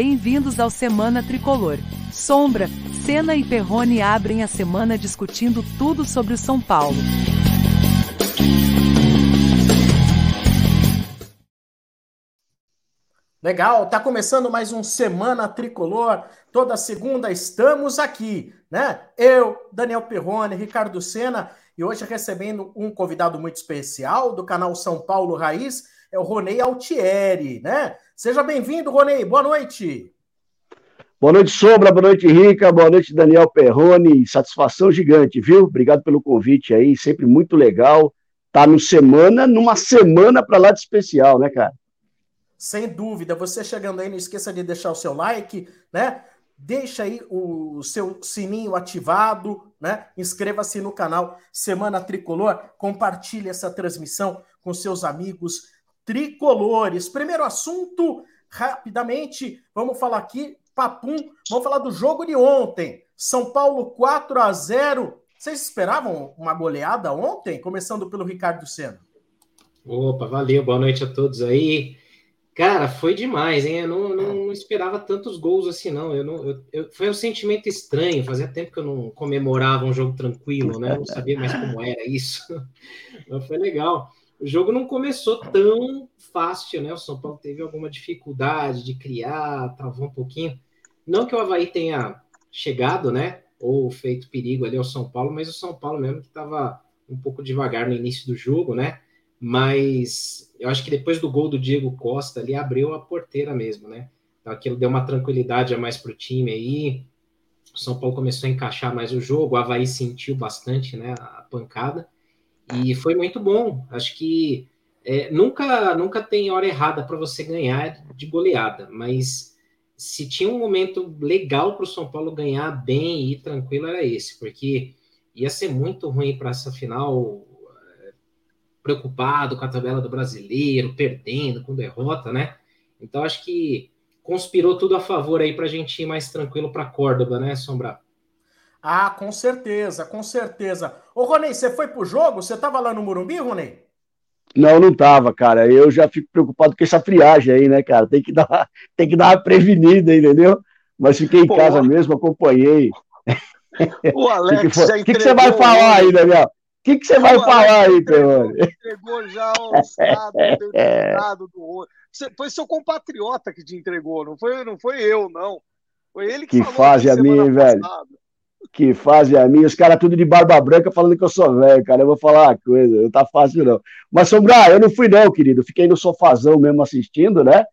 Bem-vindos ao Semana Tricolor. Sombra, Senna e Perrone abrem a semana discutindo tudo sobre o São Paulo. Legal, tá começando mais um Semana Tricolor. Toda segunda estamos aqui, né? Eu, Daniel Perrone, Ricardo Sena e hoje recebendo um convidado muito especial do canal São Paulo Raiz, é o Ronei Altieri, né? Seja bem-vindo, Ronei. Boa noite. Boa noite, Sombra. Boa noite, Rica. Boa noite, Daniel Perrone. Satisfação gigante, viu? Obrigado pelo convite aí. Sempre muito legal. Tá no semana, numa semana para lá de especial, né, cara? Sem dúvida. Você chegando aí, não esqueça de deixar o seu like, né? Deixa aí o seu sininho ativado, né? Inscreva-se no canal Semana Tricolor, compartilhe essa transmissão com seus amigos tricolores. Primeiro assunto, rapidamente, vamos falar aqui, papum, vamos falar do jogo de ontem. São Paulo 4 a 0. Vocês esperavam uma goleada ontem, começando pelo Ricardo Senna? Opa, valeu, boa noite a todos aí. Cara, foi demais, hein? Eu não, não, não esperava tantos gols assim, não. Eu não eu, eu, foi um sentimento estranho. Fazia tempo que eu não comemorava um jogo tranquilo, né? Eu não sabia mais como era isso. Mas foi legal. O jogo não começou tão fácil, né? O São Paulo teve alguma dificuldade de criar, travou um pouquinho. Não que o Havaí tenha chegado, né? Ou feito perigo ali ao São Paulo, mas o São Paulo mesmo que estava um pouco devagar no início do jogo, né? mas eu acho que depois do gol do Diego Costa ali abriu a porteira mesmo, né? Então aquilo deu uma tranquilidade a mais para o time aí. O São Paulo começou a encaixar mais o jogo, o Havaí sentiu bastante né, a pancada e foi muito bom. Acho que é, nunca, nunca tem hora errada para você ganhar de goleada, mas se tinha um momento legal para o São Paulo ganhar bem e tranquilo, era esse, porque ia ser muito ruim para essa final preocupado com a tabela do brasileiro, perdendo, com derrota, né? Então acho que conspirou tudo a favor aí para a gente ir mais tranquilo para Córdoba, né, Sombra? Ah, com certeza, com certeza. Ô, Ronei, você foi pro jogo? Você tava lá no Morumbi, Ronei? Não, não tava, cara. Eu já fico preocupado com essa friagem aí, né, cara? Tem que dar, tem que dar uma prevenida, entendeu? Mas fiquei em Pô, casa mesmo, acompanhei. O Alex que, que, que, que, você vai falar aí, Daniel? que, que você vai falar aí, Peroni? Entregou já o estado, do outro. Foi seu compatriota que te entregou, não foi, não foi eu, não. Foi ele que, que fase a mim, velho. Que fase a mim. Os caras tudo de barba branca falando que eu sou velho, cara. Eu vou falar uma coisa, não tá fácil, não. Mas, Sombra, eu não fui, não, querido. Fiquei no sofazão mesmo assistindo, né?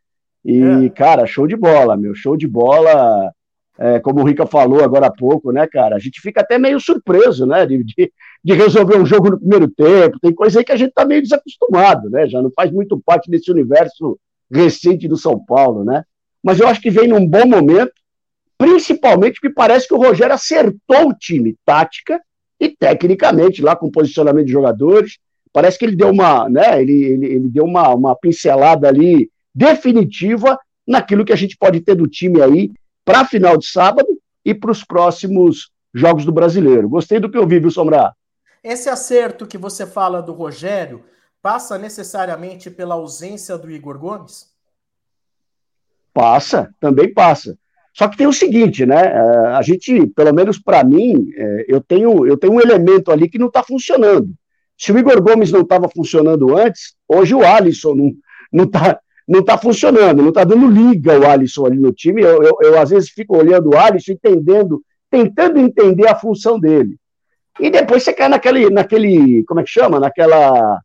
E, é. cara, show de bola, meu. Show de bola é, como o Rica falou agora há pouco, né, cara? A gente fica até meio surpreso, né, de, de, de, resolver um jogo no primeiro tempo. Tem coisa aí que a gente tá meio desacostumado, né? Já não faz muito parte desse universo recente do São Paulo, né? Mas eu acho que vem num bom momento, principalmente porque parece que o Rogério acertou o time, tática e tecnicamente, lá com posicionamento de jogadores. Parece que ele deu uma, né? Ele, ele, ele deu uma, uma pincelada ali definitiva naquilo que a gente pode ter do time aí para a final de sábado e para os próximos jogos do brasileiro. Gostei do que eu vi, viu, Sombrar? Esse acerto que você fala do Rogério passa necessariamente pela ausência do Igor Gomes? Passa, também passa. Só que tem o seguinte, né? É, a gente, pelo menos para mim, é, eu tenho, eu tenho um elemento ali que não está funcionando. Se o Igor Gomes não estava funcionando antes, hoje o Alisson não está não está funcionando, não está dando liga o Alisson ali no time. Eu, eu, eu, às vezes fico olhando o Alisson, entendendo, tentando entender a função dele. E depois você cai naquele, naquele como é que chama? Naquela,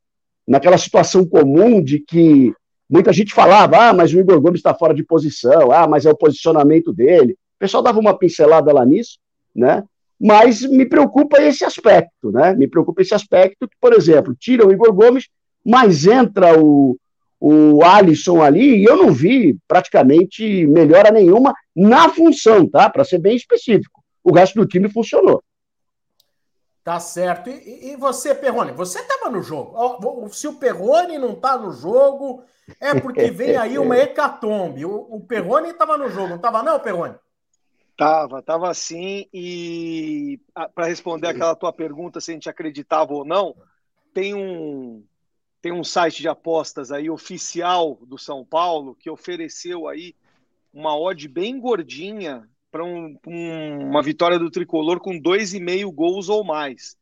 naquela situação comum de que muita gente falava, ah, mas o Igor Gomes está fora de posição, ah, mas é o posicionamento dele. O pessoal dava uma pincelada lá nisso, né? Mas me preocupa esse aspecto, né? Me preocupa esse aspecto que, por exemplo, tira o Igor Gomes, mas entra o, o Alisson ali, e eu não vi praticamente melhora nenhuma na função, tá? Para ser bem específico. O resto do time funcionou. Tá certo. E, e você, Perrone, você estava no jogo. Se o Perrone não está no jogo, é porque vem aí uma hecatombe. O, o Perrone estava no jogo, não estava não, Perrone? Tava, tava sim. E para responder aquela tua pergunta se a gente acreditava ou não, tem um, tem um site de apostas aí oficial do São Paulo que ofereceu aí uma odd bem gordinha para um, um, uma vitória do tricolor com dois e meio gols ou mais.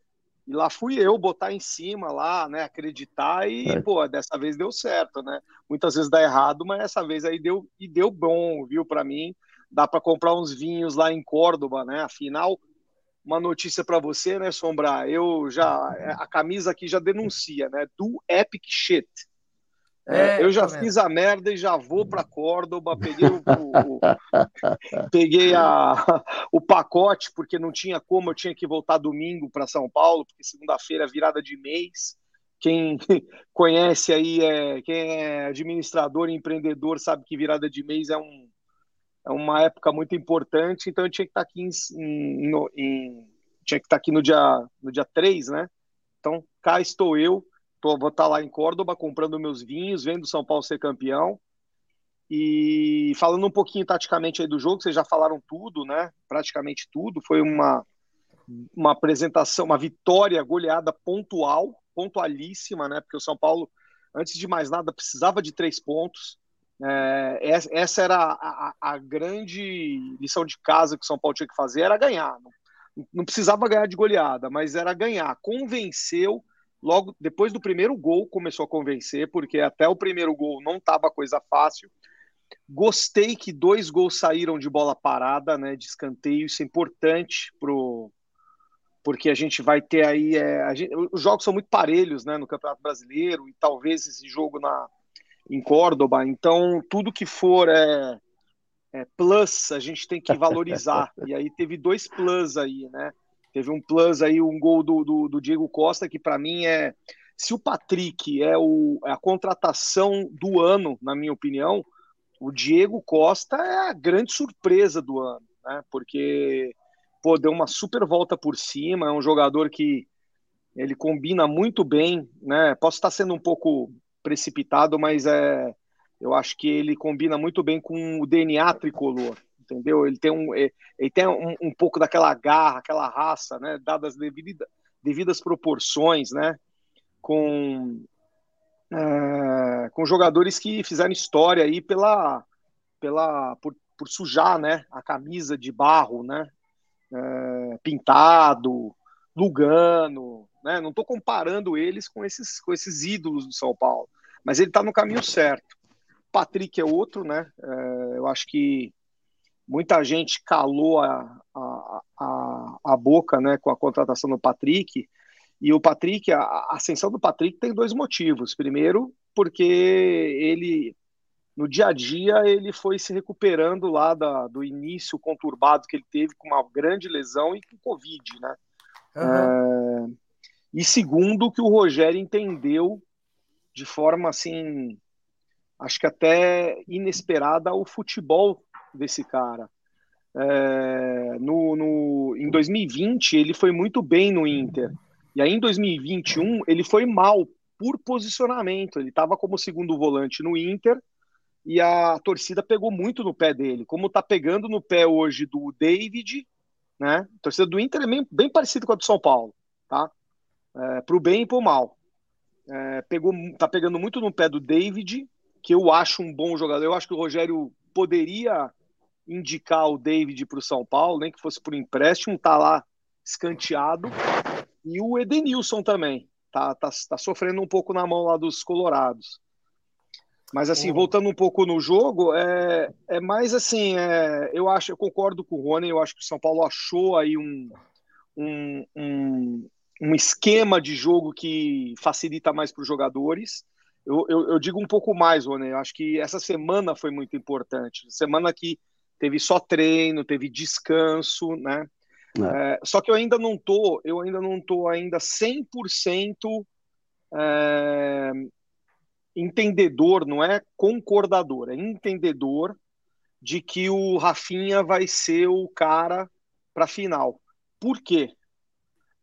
E lá fui eu botar em cima lá, né? Acreditar e, é. pô, dessa vez deu certo, né? Muitas vezes dá errado, mas essa vez aí deu e deu bom, viu? Para mim, dá para comprar uns vinhos lá em Córdoba, né? Afinal, uma notícia para você, né, Sombra? Eu já a camisa aqui já denuncia, né? Do Epic Shit. É, eu já tá fiz a merda e já vou para Córdoba, peguei, o, o, peguei a, o pacote, porque não tinha como, eu tinha que voltar domingo para São Paulo, porque segunda-feira é virada de mês. Quem conhece aí, é, quem é administrador e empreendedor, sabe que virada de mês é, um, é uma época muito importante, então eu tinha que estar aqui em, em, em tinha que estar aqui no dia, no dia 3, né? Então, cá estou eu Tô, vou estar tá lá em Córdoba comprando meus vinhos, vendo São Paulo ser campeão. E falando um pouquinho taticamente aí do jogo, vocês já falaram tudo, né? Praticamente tudo. Foi uma, uma apresentação, uma vitória goleada pontual, pontualíssima, né? Porque o São Paulo, antes de mais nada, precisava de três pontos. É, essa era a, a, grande lição de casa que o São Paulo tinha que fazer, era ganhar. Não, não precisava ganhar de goleada, mas era ganhar. Convenceu logo depois do primeiro gol começou a convencer, porque até o primeiro gol não estava coisa fácil. Gostei que dois gols saíram de bola parada, né, de escanteio, isso é importante pro porque a gente vai ter aí é, gente, os jogos são muito parelhos, né, no Campeonato Brasileiro e talvez esse jogo na em Córdoba, então tudo que for é, é plus a gente tem que valorizar. e aí teve dois plus aí, né? Teve um plus aí, um gol do, do, do Diego Costa, que para mim é. Se o Patrick é, o, é a contratação do ano, na minha opinião, o Diego Costa é a grande surpresa do ano, né? Porque pô, deu uma super volta por cima, é um jogador que ele combina muito bem, né? Posso estar sendo um pouco precipitado, mas é, eu acho que ele combina muito bem com o DNA tricolor entendeu? Ele tem um, é, ele tem um, um pouco daquela garra, aquela raça, né? Dadas devida, devidas proporções, né? Com é, com jogadores que fizeram história aí pela, pela por, por sujar, né? A camisa de barro, né? É, pintado, Lugano, né? Não estou comparando eles com esses com esses ídolos do São Paulo, mas ele está no caminho certo. Patrick é outro, né? É, eu acho que muita gente calou a, a, a, a, boca né, com a contratação do Patrick. E o Patrick, a ascensão do Patrick tem dois motivos. Primeiro, porque ele, no dia a dia, ele foi se recuperando lá da, do início conturbado que ele teve com uma grande lesão e com Covid, né? Uhum. É, e segundo, que o Rogério entendeu de forma assim, acho que até inesperada, o futebol desse cara. É, no, no, em 2020 ele foi muito bem no Inter. E aí em 2021 ele foi mal por posicionamento. Ele estava como segundo volante no Inter e a torcida pegou muito no pé dele. Como está pegando no pé hoje do David, né? A torcida do Inter é bem, bem parecida com a do São Paulo, tá? É, pro bem e pro mal. É, pegou, tá pegando muito no pé do David, que eu acho um bom jogador. Eu acho que o Rogério poderia indicar o David para o São Paulo, nem que fosse por empréstimo, tá lá escanteado. E o Edenilson também, tá, tá, tá sofrendo um pouco na mão lá dos Colorados. Mas assim, voltando um pouco no jogo, é, é mais assim, é, eu acho, eu concordo com o Rony, eu acho que o São Paulo achou aí um, um, um, um esquema de jogo que facilita mais para os jogadores. Eu, eu, eu, digo um pouco mais, Rony, eu acho que essa semana foi muito importante. Semana que teve só treino, teve descanso, né? É. É, só que eu ainda não tô, eu ainda não tô ainda 100% é, entendedor, não é concordador, é entendedor de que o Rafinha vai ser o cara para final. Por quê?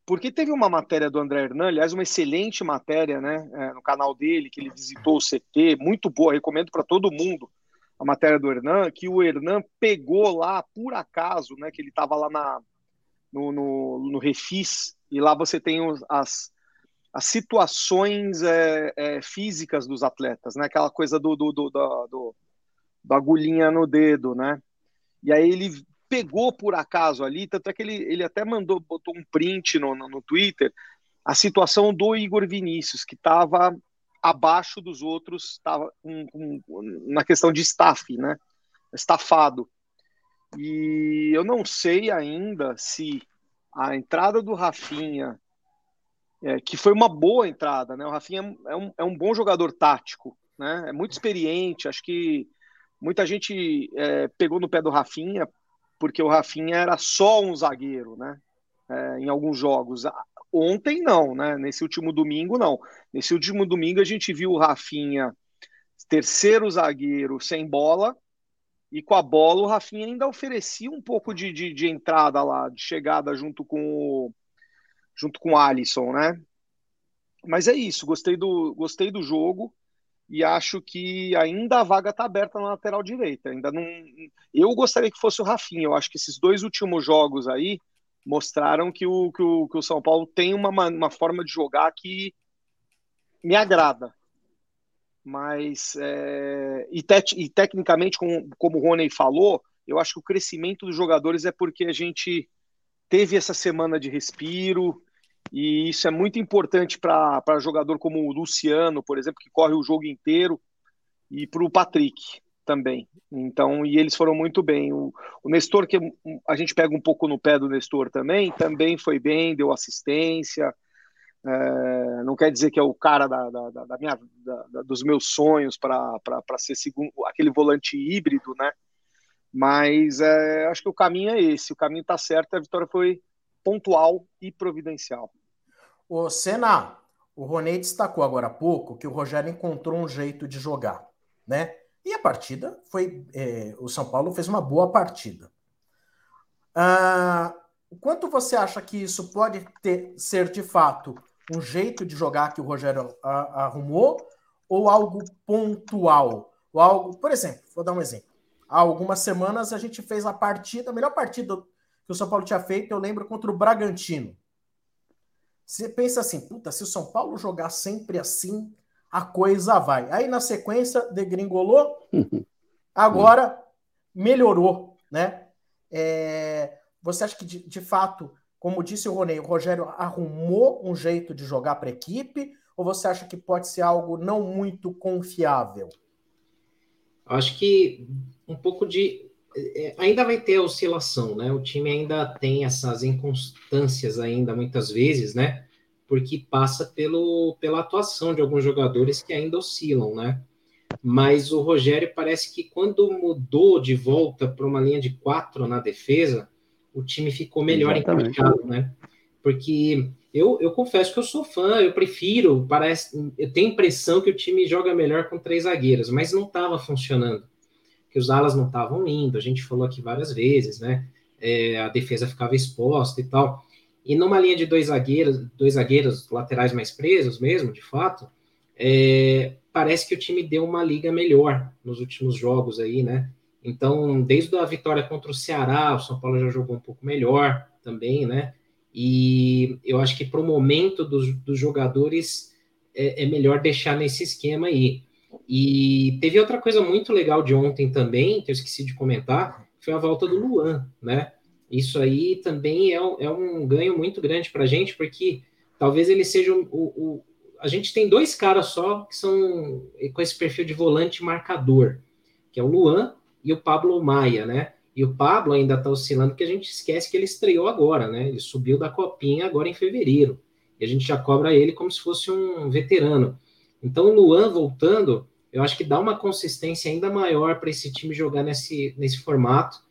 Porque teve uma matéria do André Hernan, aliás, uma excelente matéria, né, é, no canal dele, que ele visitou o CT, muito boa, recomendo para todo mundo a matéria do Hernan, que o Hernan pegou lá, por acaso, né, que ele estava lá na, no, no, no, Refis, e lá você tem os, as, as situações é, é, físicas dos atletas, né, aquela coisa do, do, do, do, do agulhinha no dedo, né? E aí ele pegou por acaso ali, tanto é que ele, ele até mandou, botou um print no, no, no Twitter, a situação do Igor Vinícius, que estava abaixo dos outros, estava um, um, na questão de staff, né? Estafado. E eu não sei ainda se a entrada do Rafinha, é, que foi uma boa entrada, né? O Rafinha é um, é um bom jogador tático, né? É muito experiente. Acho que muita gente é, pegou no pé do Rafinha porque o Rafinha era só um zagueiro, né? É, em alguns jogos. Ontem não, né? Nesse último domingo não. Nesse último domingo a gente viu o Rafinha terceiro zagueiro sem bola e com a bola o Rafinha ainda oferecia um pouco de, de, de entrada lá, de chegada junto com o, junto com o Alisson, né? Mas é isso, gostei do, gostei do jogo e acho que ainda a vaga está aberta na lateral direita. Ainda não. Eu gostaria que fosse o Rafinha. Eu acho que esses dois últimos jogos aí mostraram que o, que o, que o São Paulo tem uma, uma forma de jogar que me agrada. Mas, é, e, te, e, tecnicamente, como, como o Rony falou, eu acho que o crescimento dos jogadores é porque a gente teve essa semana de respiro, e isso é muito importante para jogador como o Luciano, por exemplo, que corre o jogo inteiro, e para o Patrick também. Então, e eles foram muito bem. O, o Nestor, que a gente pega um pouco no pé do Nestor também, também foi bem, deu assistência. É, não quer dizer que é o cara da, da, da minha, da, dos meus sonhos para ser segundo, aquele volante híbrido, né? Mas é, acho que o caminho é esse, o caminho está certo, a vitória foi pontual e providencial. O Senna, o Ronei destacou agora há pouco que o Rogério encontrou um jeito de jogar, né? E a partida foi. É, o São Paulo fez uma boa partida. Ah, quanto você acha que isso pode ter, ser de fato um jeito de jogar que o Rogério arrumou ou algo pontual? Ou algo, por exemplo, vou dar um exemplo. Há algumas semanas a gente fez a partida, a melhor partida que o São Paulo tinha feito, eu lembro, contra o Bragantino. Você pensa assim, puta, se o São Paulo jogar sempre assim, a coisa vai. Aí na sequência, degringolou, agora melhorou, né? É, você acha que de, de, fato, como disse o Ronei, o Rogério arrumou um jeito de jogar para a equipe, ou você acha que pode ser algo não muito confiável? Acho que um pouco de. É, ainda vai ter oscilação, né? O time ainda tem essas inconstâncias ainda muitas vezes, né? Porque passa pelo, pela atuação de alguns jogadores que ainda oscilam, né? Mas o Rogério parece que quando mudou de volta para uma linha de quatro na defesa, o time ficou melhor encaixado, né? Porque eu, eu confesso que eu sou fã, eu prefiro, parece, eu tenho a impressão que o time joga melhor com três zagueiros, mas não estava funcionando, que os alas não estavam indo, a gente falou aqui várias vezes, né? É, a defesa ficava exposta e tal. E numa linha de dois zagueiros, dois zagueiros laterais mais presos mesmo, de fato, é, parece que o time deu uma liga melhor nos últimos jogos aí, né? Então, desde a vitória contra o Ceará, o São Paulo já jogou um pouco melhor também, né? E eu acho que para o momento dos, dos jogadores é, é, melhor deixar nesse esquema aí. E teve outra coisa muito legal de ontem também, que eu esqueci de comentar, foi a volta do Luan, né? Isso aí também é, é um ganho muito grande para a gente, porque talvez ele seja o, o, A gente tem dois caras só que são com esse perfil de volante marcador, que é o Luan e o Pablo Maia, né? E o Pablo ainda está oscilando, porque a gente esquece que ele estreou agora, né? Ele subiu da copinha agora em fevereiro. E a gente já cobra ele como se fosse um veterano. Então, o Luan voltando, eu acho que dá uma consistência ainda maior para esse time jogar nesse, nesse formato.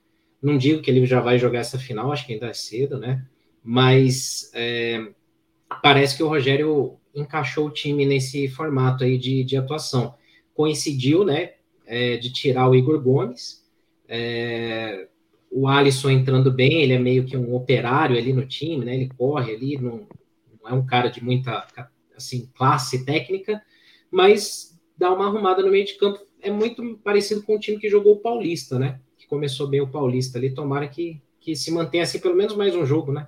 Não digo que ele já vai jogar essa final, acho que ainda é cedo, né? Mas é, parece que o Rogério encaixou o time nesse formato aí de, de atuação. Coincidiu, né? É, de tirar o Igor Gomes. É, o Alisson entrando bem, ele é meio que um operário ali no time, né? Ele corre ali, não, não é um cara de muita assim, classe técnica, mas dá uma arrumada no meio de campo. É muito parecido com o time que jogou o Paulista, né? Começou bem o Paulista ali. Tomara que, que se mantenha assim pelo menos mais um jogo, né?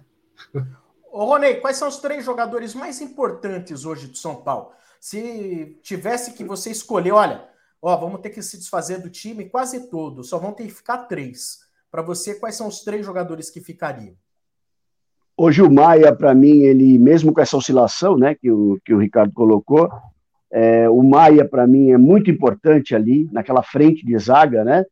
Ô, Ronei, quais são os três jogadores mais importantes hoje do São Paulo? Se tivesse que você escolher, olha, ó, vamos ter que se desfazer do time quase todo, só vão ter que ficar três. Para você, quais são os três jogadores que ficariam? Hoje o Maia, para mim, ele, mesmo com essa oscilação né, que, o, que o Ricardo colocou, é, o Maia, para mim, é muito importante ali, naquela frente de zaga, né?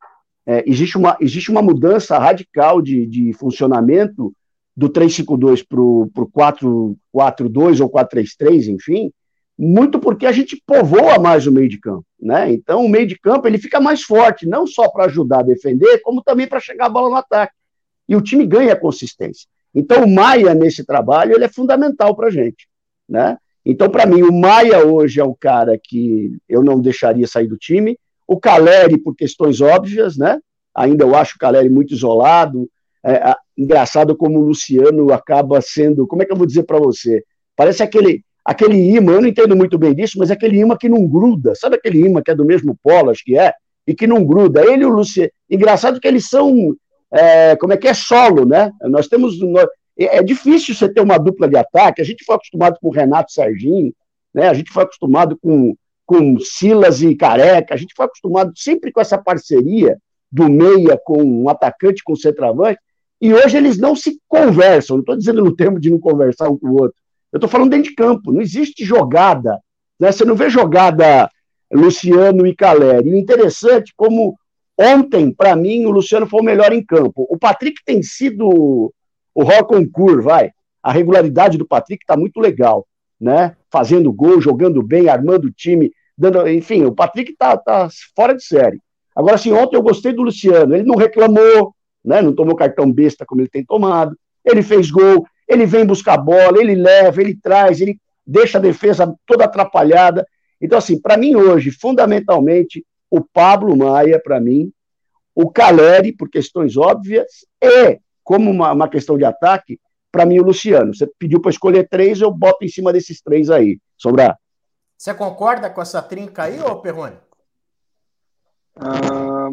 É, existe, uma, existe uma mudança radical de, de funcionamento do 352 para o 442 ou 433, enfim, muito porque a gente povoa mais o meio de campo, né? Então o meio de campo ele fica mais forte, não só para ajudar a defender, como também para chegar a bola no ataque. E o time ganha consistência. Então o Maia nesse trabalho ele é fundamental para a gente, né? Então para mim o Maia hoje é o cara que eu não deixaria sair do time. O Caleri por questões óbvias, né? Ainda eu acho o Caleri muito isolado. É, engraçado como o Luciano acaba sendo, como é que eu vou dizer para você? Parece aquele aquele imã, eu não entendo muito bem disso, mas é aquele imã que não gruda. Sabe aquele imã que é do mesmo polo, acho que é, e que não gruda? Ele e o Luciano. Engraçado que eles são, é, como é que é, solo, né? Nós temos. É, é difícil você ter uma dupla de ataque. A gente foi acostumado com o Renato Serginho, né? A gente foi acostumado com, com Silas e Careca, a gente foi acostumado sempre com essa parceria do meia com um atacante com centroavante, e hoje eles não se conversam. Não estou dizendo no termo de não conversar um com o outro, eu estou falando dentro de campo, não existe jogada. Né? Você não vê jogada Luciano e Caleri. E interessante como ontem, para mim, o Luciano foi o melhor em campo. O Patrick tem sido o Roconcourt, vai. A regularidade do Patrick está muito legal, né? Fazendo gol, jogando bem, armando o time, dando, enfim, o Patrick está tá fora de série. Agora, assim, ontem eu gostei do Luciano. Ele não reclamou, né? Não tomou cartão besta como ele tem tomado. Ele fez gol, ele vem buscar bola, ele leva, ele traz, ele deixa a defesa toda atrapalhada. Então, assim, para mim hoje, fundamentalmente, o Pablo Maia, para mim, o Caleri, por questões óbvias, e, como uma, uma questão de ataque, para mim o Luciano. Você pediu para escolher três, eu boto em cima desses três aí. Sobrar. Você concorda com essa trinca aí, ô Perrone? Ah,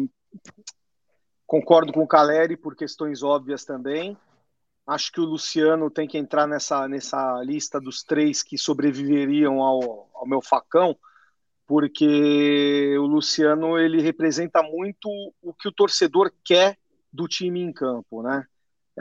concordo com o Caleri por questões óbvias também. Acho que o Luciano tem que entrar nessa, nessa lista dos três que sobreviveriam ao, ao meu facão, porque o Luciano ele representa muito o que o torcedor quer do time em campo, né?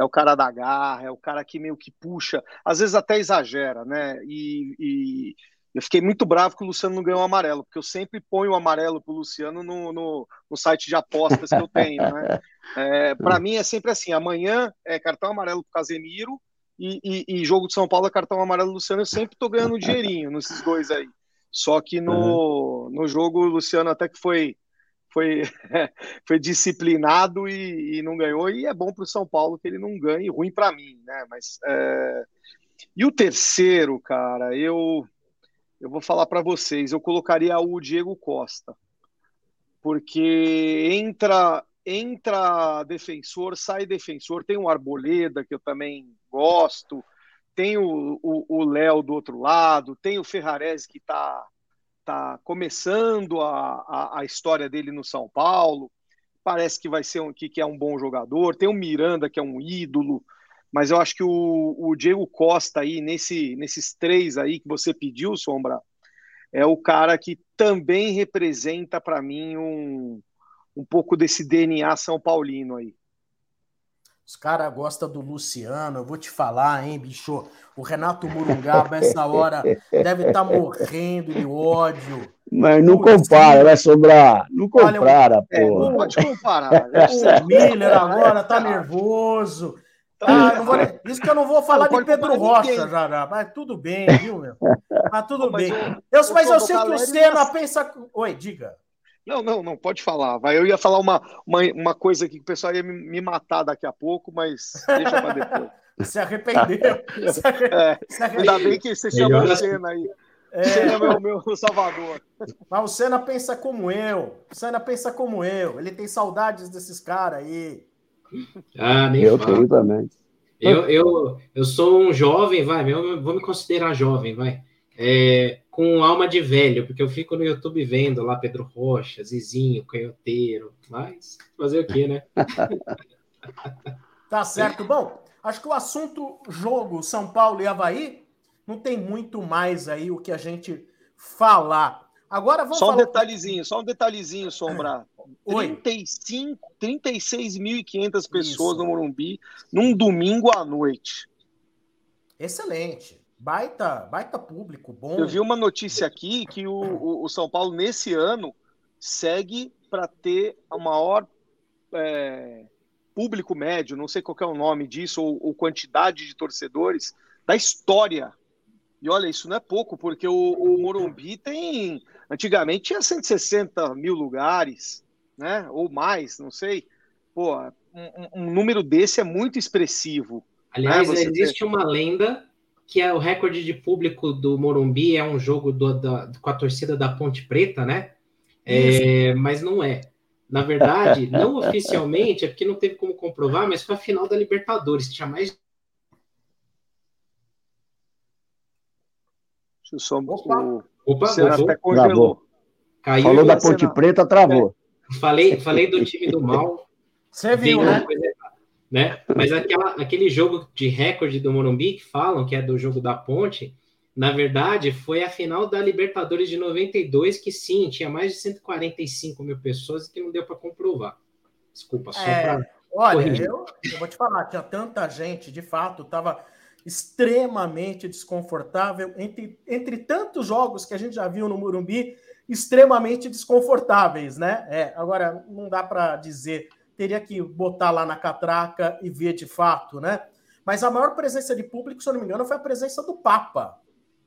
É o cara da garra, é o cara que meio que puxa, às vezes até exagera, né? E, e eu fiquei muito bravo que o Luciano não ganhou o amarelo, porque eu sempre ponho o amarelo para o Luciano no, no, no, site de apostas que eu tenho. Né? É, para mim é sempre assim: amanhã é cartão amarelo para o Casemiro e, e, e, jogo de São Paulo é cartão amarelo do Luciano. Eu sempre estou ganhando dinheirinho nesses dois aí. Só que no, no jogo o Luciano até que foi foi, foi disciplinado e, e, não ganhou, e é bom para o São Paulo que ele não ganhe, ruim para mim, né? Mas é... e o terceiro, cara, eu eu vou falar para vocês, eu colocaria o Diego Costa, porque entra entra defensor, sai defensor, tem o Arboleda, que eu também gosto, tem o Léo do outro lado, tem o Ferrarese que está tá começando a, a, a, história dele no São Paulo, parece que vai ser um, que, que é um bom jogador, tem o Miranda, que é um ídolo, mas eu acho que o, o Diego Costa aí, nesse, nesses três aí que você pediu, Sombra, é o cara que também representa para mim um, um pouco desse DNA São Paulino aí. Os caras gostam do Luciano, eu vou te falar, hein, bicho? O Renato Murungaba, essa hora, deve estar tá morrendo de ódio. Mas não compara, vai sobrar. Não compara, Olha, pô. É, não pode comparar. o Miller agora tá nervoso. Ah, vou, isso que eu não vou falar de Pedro Rocha, já, já, mas tudo bem, viu, meu? Mas tudo mas bem. Eu, eu, mas eu sei que o Senna pensa. Oi, diga. Não, não, não, pode falar. Vai. Eu ia falar uma, uma, uma coisa aqui que o pessoal ia me, me matar daqui a pouco, mas deixa para depois. Se arrependeu. Se arrependeu. É, ainda bem que você chama o Senna aí. É. Senna é meu, meu salvador. Mas o Senna pensa como eu. O Senna pensa como eu. Ele tem saudades desses caras aí. Ah, nem Eu falo. tenho também. Eu, eu, eu sou um jovem, vai, eu vou me considerar jovem, vai. É, com alma de velho, porque eu fico no YouTube vendo lá Pedro Rocha, Zizinho, Canhoteiro, mas fazer o quê, né? tá certo. Bom, acho que o assunto jogo São Paulo e Havaí não tem muito mais aí o que a gente falar. Agora vamos Só um detalhezinho, só um detalhezinho, Sombra. 35, 36.500 pessoas Isso. no Morumbi num domingo à noite. Excelente. Baita, baita público, bom. Eu vi uma notícia aqui que o, o, o São Paulo, nesse ano, segue para ter a maior é, público médio, não sei qual é o nome disso, ou, ou, quantidade de torcedores da história. E olha, isso não é pouco, porque o, o Morumbi tem. Antigamente tinha 160 mil lugares, né? Ou mais, não sei. Pô, um, um número desse é muito expressivo. Aliás, né? existe uma lenda que é o recorde de público do Morumbi é um jogo do, da, com a torcida da Ponte Preta, né? É, mas não é. Na verdade, não oficialmente, é porque não teve como comprovar, mas foi a final da Libertadores, tinha mais. Só... Opa, Opa até congelou. Caiu Falou da Ponte Preta, travou. É. Falei, falei do time do mal. Você viu, né? Né? Mas aquela, aquele jogo de recorde do Morumbi que falam que é do jogo da Ponte, na verdade, foi a final da Libertadores de 92, que sim, tinha mais de 145 mil pessoas e que não deu para comprovar. Desculpa, só é, para. Olha, eu, eu, vou te falar, tinha tanta gente, de fato, estava extremamente desconfortável. Entre, entre tantos jogos que a gente já viu no Morumbi, extremamente desconfortáveis, né? É, agora, não dá para dizer, teria que botar lá na catraca e ver de fato, né? Mas a maior presença de público, se eu não me engano, foi a presença do Papa.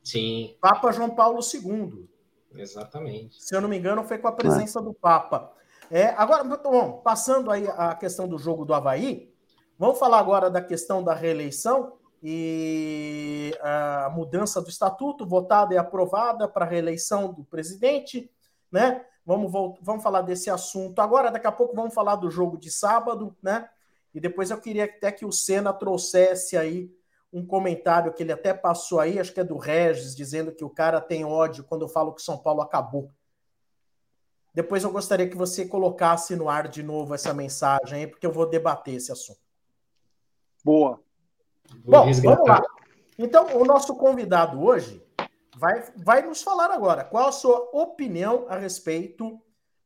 Sim. Papa João Paulo II. Exatamente. Se eu não me engano, foi com a presença do Papa. É, agora, bom, passando aí a questão do jogo do Havaí, vamos falar agora da questão da reeleição e a mudança do estatuto, votada e aprovada para a reeleição do presidente, né? Vamos, vamos falar desse assunto agora. Daqui a pouco vamos falar do jogo de sábado, né? E depois eu queria até que o Senna trouxesse aí um comentário que ele até passou aí, acho que é do Regis, dizendo que o cara tem ódio quando eu falo que São Paulo acabou. Depois eu gostaria que você colocasse no ar de novo essa mensagem aí, porque eu vou debater esse assunto. Boa. Bom, vamos lá. Então, o nosso convidado hoje vai, vai nos falar agora qual a sua opinião a respeito,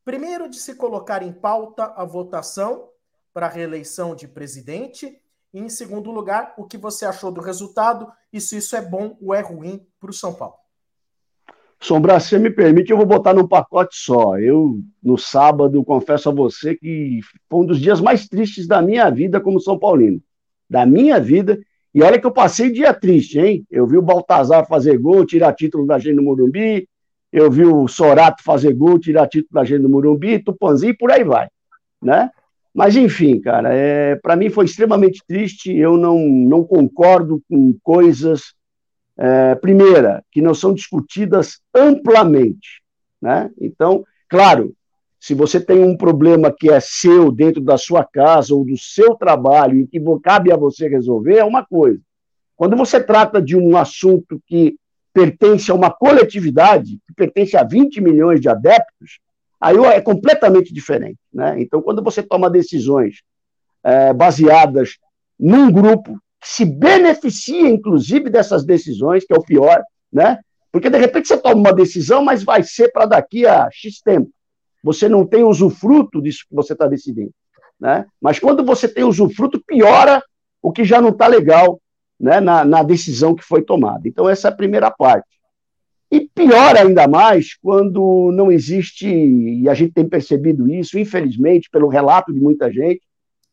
primeiro, de se colocar em pauta a votação para a reeleição de presidente e, em segundo lugar, o que você achou do resultado e se isso é bom ou é ruim para o São Paulo. Sombra, se me permite, eu vou botar num pacote só. Eu, no sábado, confesso a você que foi um dos dias mais tristes da minha vida como São Paulino. Da minha vida. E olha que eu passei dia triste, hein? Eu vi o Baltazar fazer gol, tirar título da gente no Morumbi. Eu vi o Sorato fazer gol, tirar título da gente no Morumbi, e por aí vai, né? Mas, enfim, cara, é, para mim foi extremamente triste. Eu não, não concordo com coisas, é, primeira, que não são discutidas amplamente. Né? Então, claro, se você tem um problema que é seu dentro da sua casa ou do seu trabalho e que cabe a você resolver, é uma coisa. Quando você trata de um assunto que pertence a uma coletividade, que pertence a 20 milhões de adeptos, aí é completamente diferente. Né? Então, quando você toma decisões é, baseadas num grupo que se beneficia, inclusive, dessas decisões, que é o pior, né? porque de repente você toma uma decisão, mas vai ser para daqui a X tempo. Você não tem usufruto disso que você está decidindo. Né? Mas quando você tem usufruto, piora o que já não está legal né, na, na decisão que foi tomada. Então, essa é a primeira parte. E pior ainda mais quando não existe, e a gente tem percebido isso, infelizmente, pelo relato de muita gente,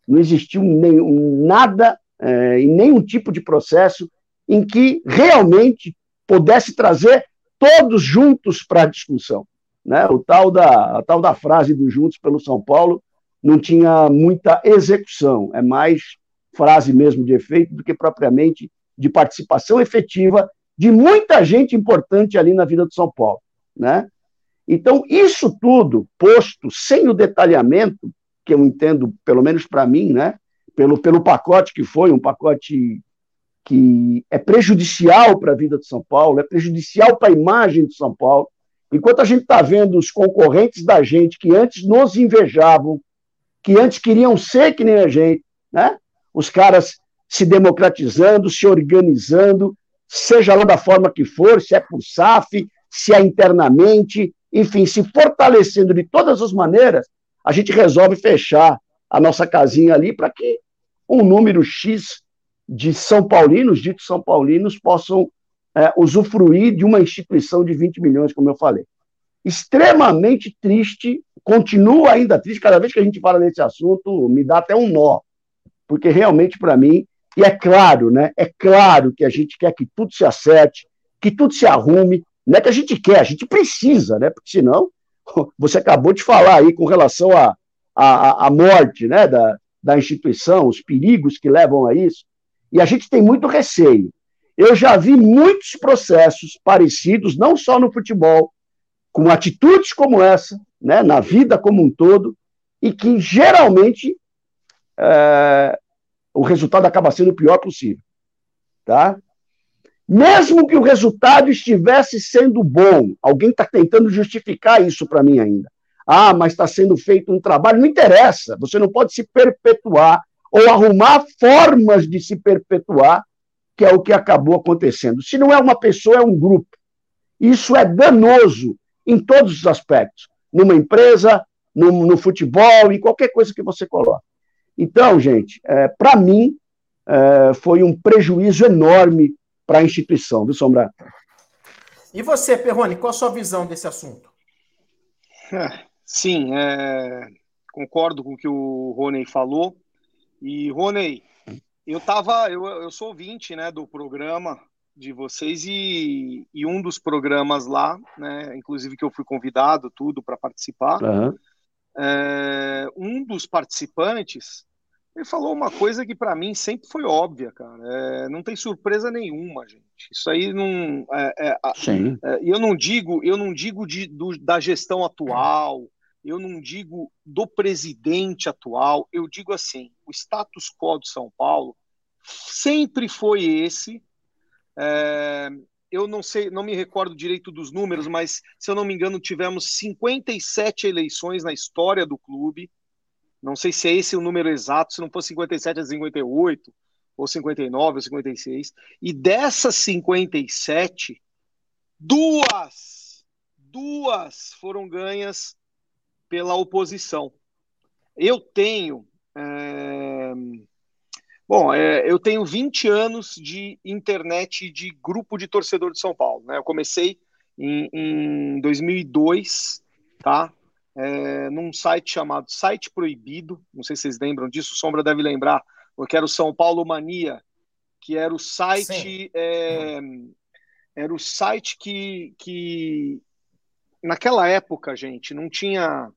não existiu nenhum, nada é, em nenhum tipo de processo em que realmente pudesse trazer todos juntos para a discussão. Né? O tal da, a tal da frase do Juntos pelo São Paulo não tinha muita execução, é mais frase mesmo de efeito do que propriamente de participação efetiva de muita gente importante ali na vida do São Paulo, né? Então, isso tudo posto sem o detalhamento, que eu entendo, pelo menos para mim, né, pelo, pelo pacote que foi, um pacote que é prejudicial para a vida de São Paulo, é prejudicial para a imagem de São Paulo. Enquanto a gente está vendo os concorrentes da gente que antes nos invejavam, que antes queriam ser que nem a gente, né? os caras se democratizando, se organizando, seja lá da forma que for, se é por SAF, se é internamente, enfim, se fortalecendo de todas as maneiras, a gente resolve fechar a nossa casinha ali para que um número X de São Paulinos, ditos São Paulinos, possam é, usufruir de uma instituição de 20 milhões, como eu falei. Extremamente triste, continua ainda triste, cada vez que a gente fala nesse assunto, me dá até um nó, porque realmente, para mim, e é claro, né? É claro que a gente quer que tudo se acerte, que tudo se arrume. Não é que a gente quer, a gente precisa, né? Porque senão, você acabou de falar aí com relação à a, a, a, morte né? da, da instituição, os perigos que levam a isso. E a gente tem muito receio. Eu já vi muitos processos parecidos, não só no futebol, com atitudes como essa, né, na vida como um todo, e que geralmente é, o resultado acaba sendo o pior possível. Tá? Mesmo que o resultado estivesse sendo bom, alguém está tentando justificar isso para mim ainda. Ah, mas está sendo feito um trabalho. Não interessa, você não pode se perpetuar ou arrumar formas de se perpetuar, que é o que acabou acontecendo. Se não é uma pessoa, é um grupo. Isso é danoso em todos os aspectos. Numa empresa, no, no futebol, em qualquer coisa que você coloque. Então, gente, é, para mim, é, foi um prejuízo enorme para a instituição, viu, Sombra? E você, Perrone, qual a sua visão desse assunto? É, sim, é, concordo com o que o Rony falou. E, Rony, eu tava, eu, eu sou ouvinte né, do programa de vocês e, e um dos programas lá, né, inclusive que eu fui convidado tudo para participar, uhum é, um dos participantes ele falou uma coisa que para mim sempre foi óbvia, cara. É, não tem surpresa nenhuma, gente. Isso aí não. É, é, é, eu não digo, eu não digo de, do, da gestão atual. Eu não digo do presidente atual. Eu digo assim: o status quo de São Paulo sempre foi esse. É, eu não sei, não me recordo direito dos números, mas se eu não me engano, tivemos 57 eleições na história do clube. Não sei se é esse o número exato, se não for 57 é 58, ou 59, ou 56. E dessas 57, duas, duas foram ganhas pela oposição. Eu tenho. É Bom, é, eu tenho 20 anos de internet de grupo de torcedor de São Paulo. Né? Eu comecei em, em 2002, tá? É, num site chamado Site Proibido. Não sei se vocês lembram disso, Sombra deve lembrar, porque era o São Paulo Mania, que era o site. É, era o site que, que naquela época, gente, não tinha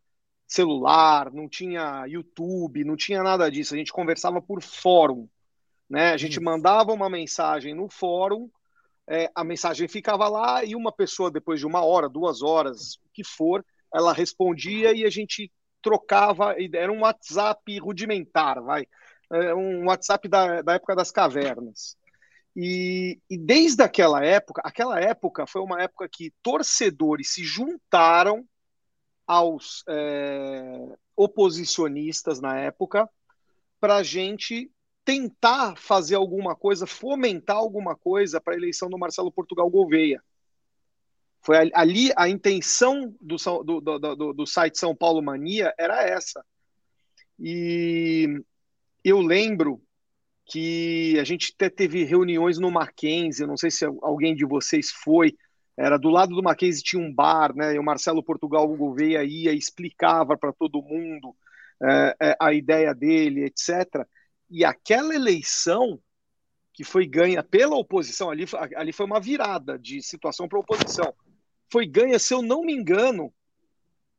celular, não tinha YouTube, não tinha nada disso. A gente conversava por fórum, né? A gente mandava uma mensagem no fórum, é, a mensagem ficava lá e uma pessoa depois de uma hora, duas horas, o que for, ela respondia e a gente trocava. Era um WhatsApp rudimentar, vai, é um WhatsApp da, da época das cavernas. E, e, desde aquela época, aquela época foi uma época que torcedores se juntaram aos é, oposicionistas na época para a gente tentar fazer alguma coisa, fomentar alguma coisa para a eleição do Marcelo Portugal Gouveia. Foi ali a intenção do, do, do, do, site São Paulo Mania era essa. E eu lembro que a gente até teve reuniões no Mackenzie, eu não sei se alguém de vocês foi, era do lado do Mackenzie tinha um bar, né? E o Marcelo Portugal Gouveia ia explicava para todo mundo é, é, a ideia dele, etc. E aquela eleição que foi ganha pela oposição, ali, ali foi uma virada de situação para a oposição. Foi ganha, se eu não me engano,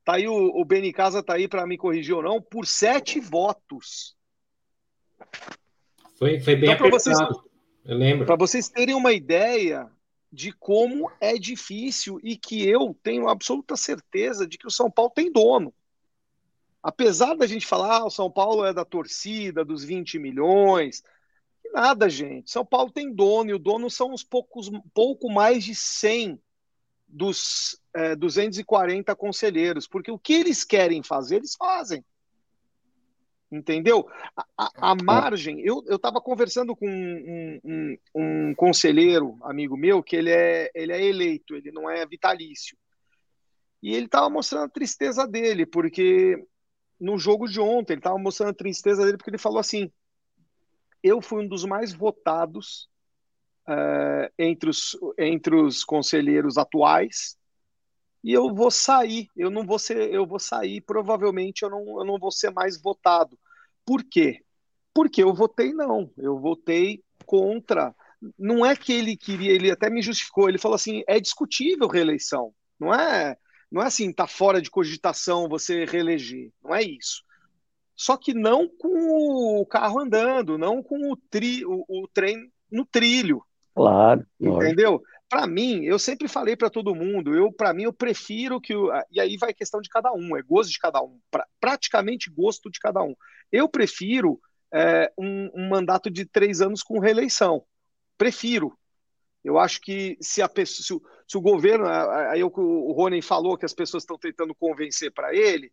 tá aí o, o Beni Casa tá aí para me corrigir ou não, por sete votos. Foi, foi bem então, apertado, vocês, eu lembro. Para vocês terem uma ideia, de como é difícil e que eu tenho absoluta certeza de que o São Paulo tem dono. Apesar da gente falar, ah, o São Paulo é da torcida, dos 20 milhões, nada, gente. São Paulo tem dono e o dono são uns poucos, pouco mais de 100 dos é, 240 conselheiros, porque o que eles querem fazer, eles fazem. Entendeu? A, a, a margem, eu estava conversando com um, um, um, conselheiro, amigo meu, que ele é, ele é eleito, ele não é vitalício. E ele estava mostrando a tristeza dele, porque no jogo de ontem ele estava mostrando a tristeza dele, porque ele falou assim: eu fui um dos mais votados uh, entre, os, entre os conselheiros atuais e eu vou sair, eu não vou ser, eu vou sair, provavelmente eu não, eu não vou ser mais votado. Por quê? Porque eu votei não, eu votei contra. Não é que ele queria, ele até me justificou, ele falou assim, é discutível reeleição, não é, não é assim, tá fora de cogitação você reeleger, não é isso. Só que não com o carro andando, não com o, tri, o, o trem no trilho. Claro. Entendeu? Para mim, eu sempre falei para todo mundo, eu para mim eu prefiro que o, e aí vai questão de cada um, é gosto de cada um, pra, praticamente gosto de cada um. Eu prefiro é, um, um, mandato de três anos com reeleição. Prefiro. Eu acho que se a se o, se o governo, aí o, o Rony falou que as pessoas estão tentando convencer para ele,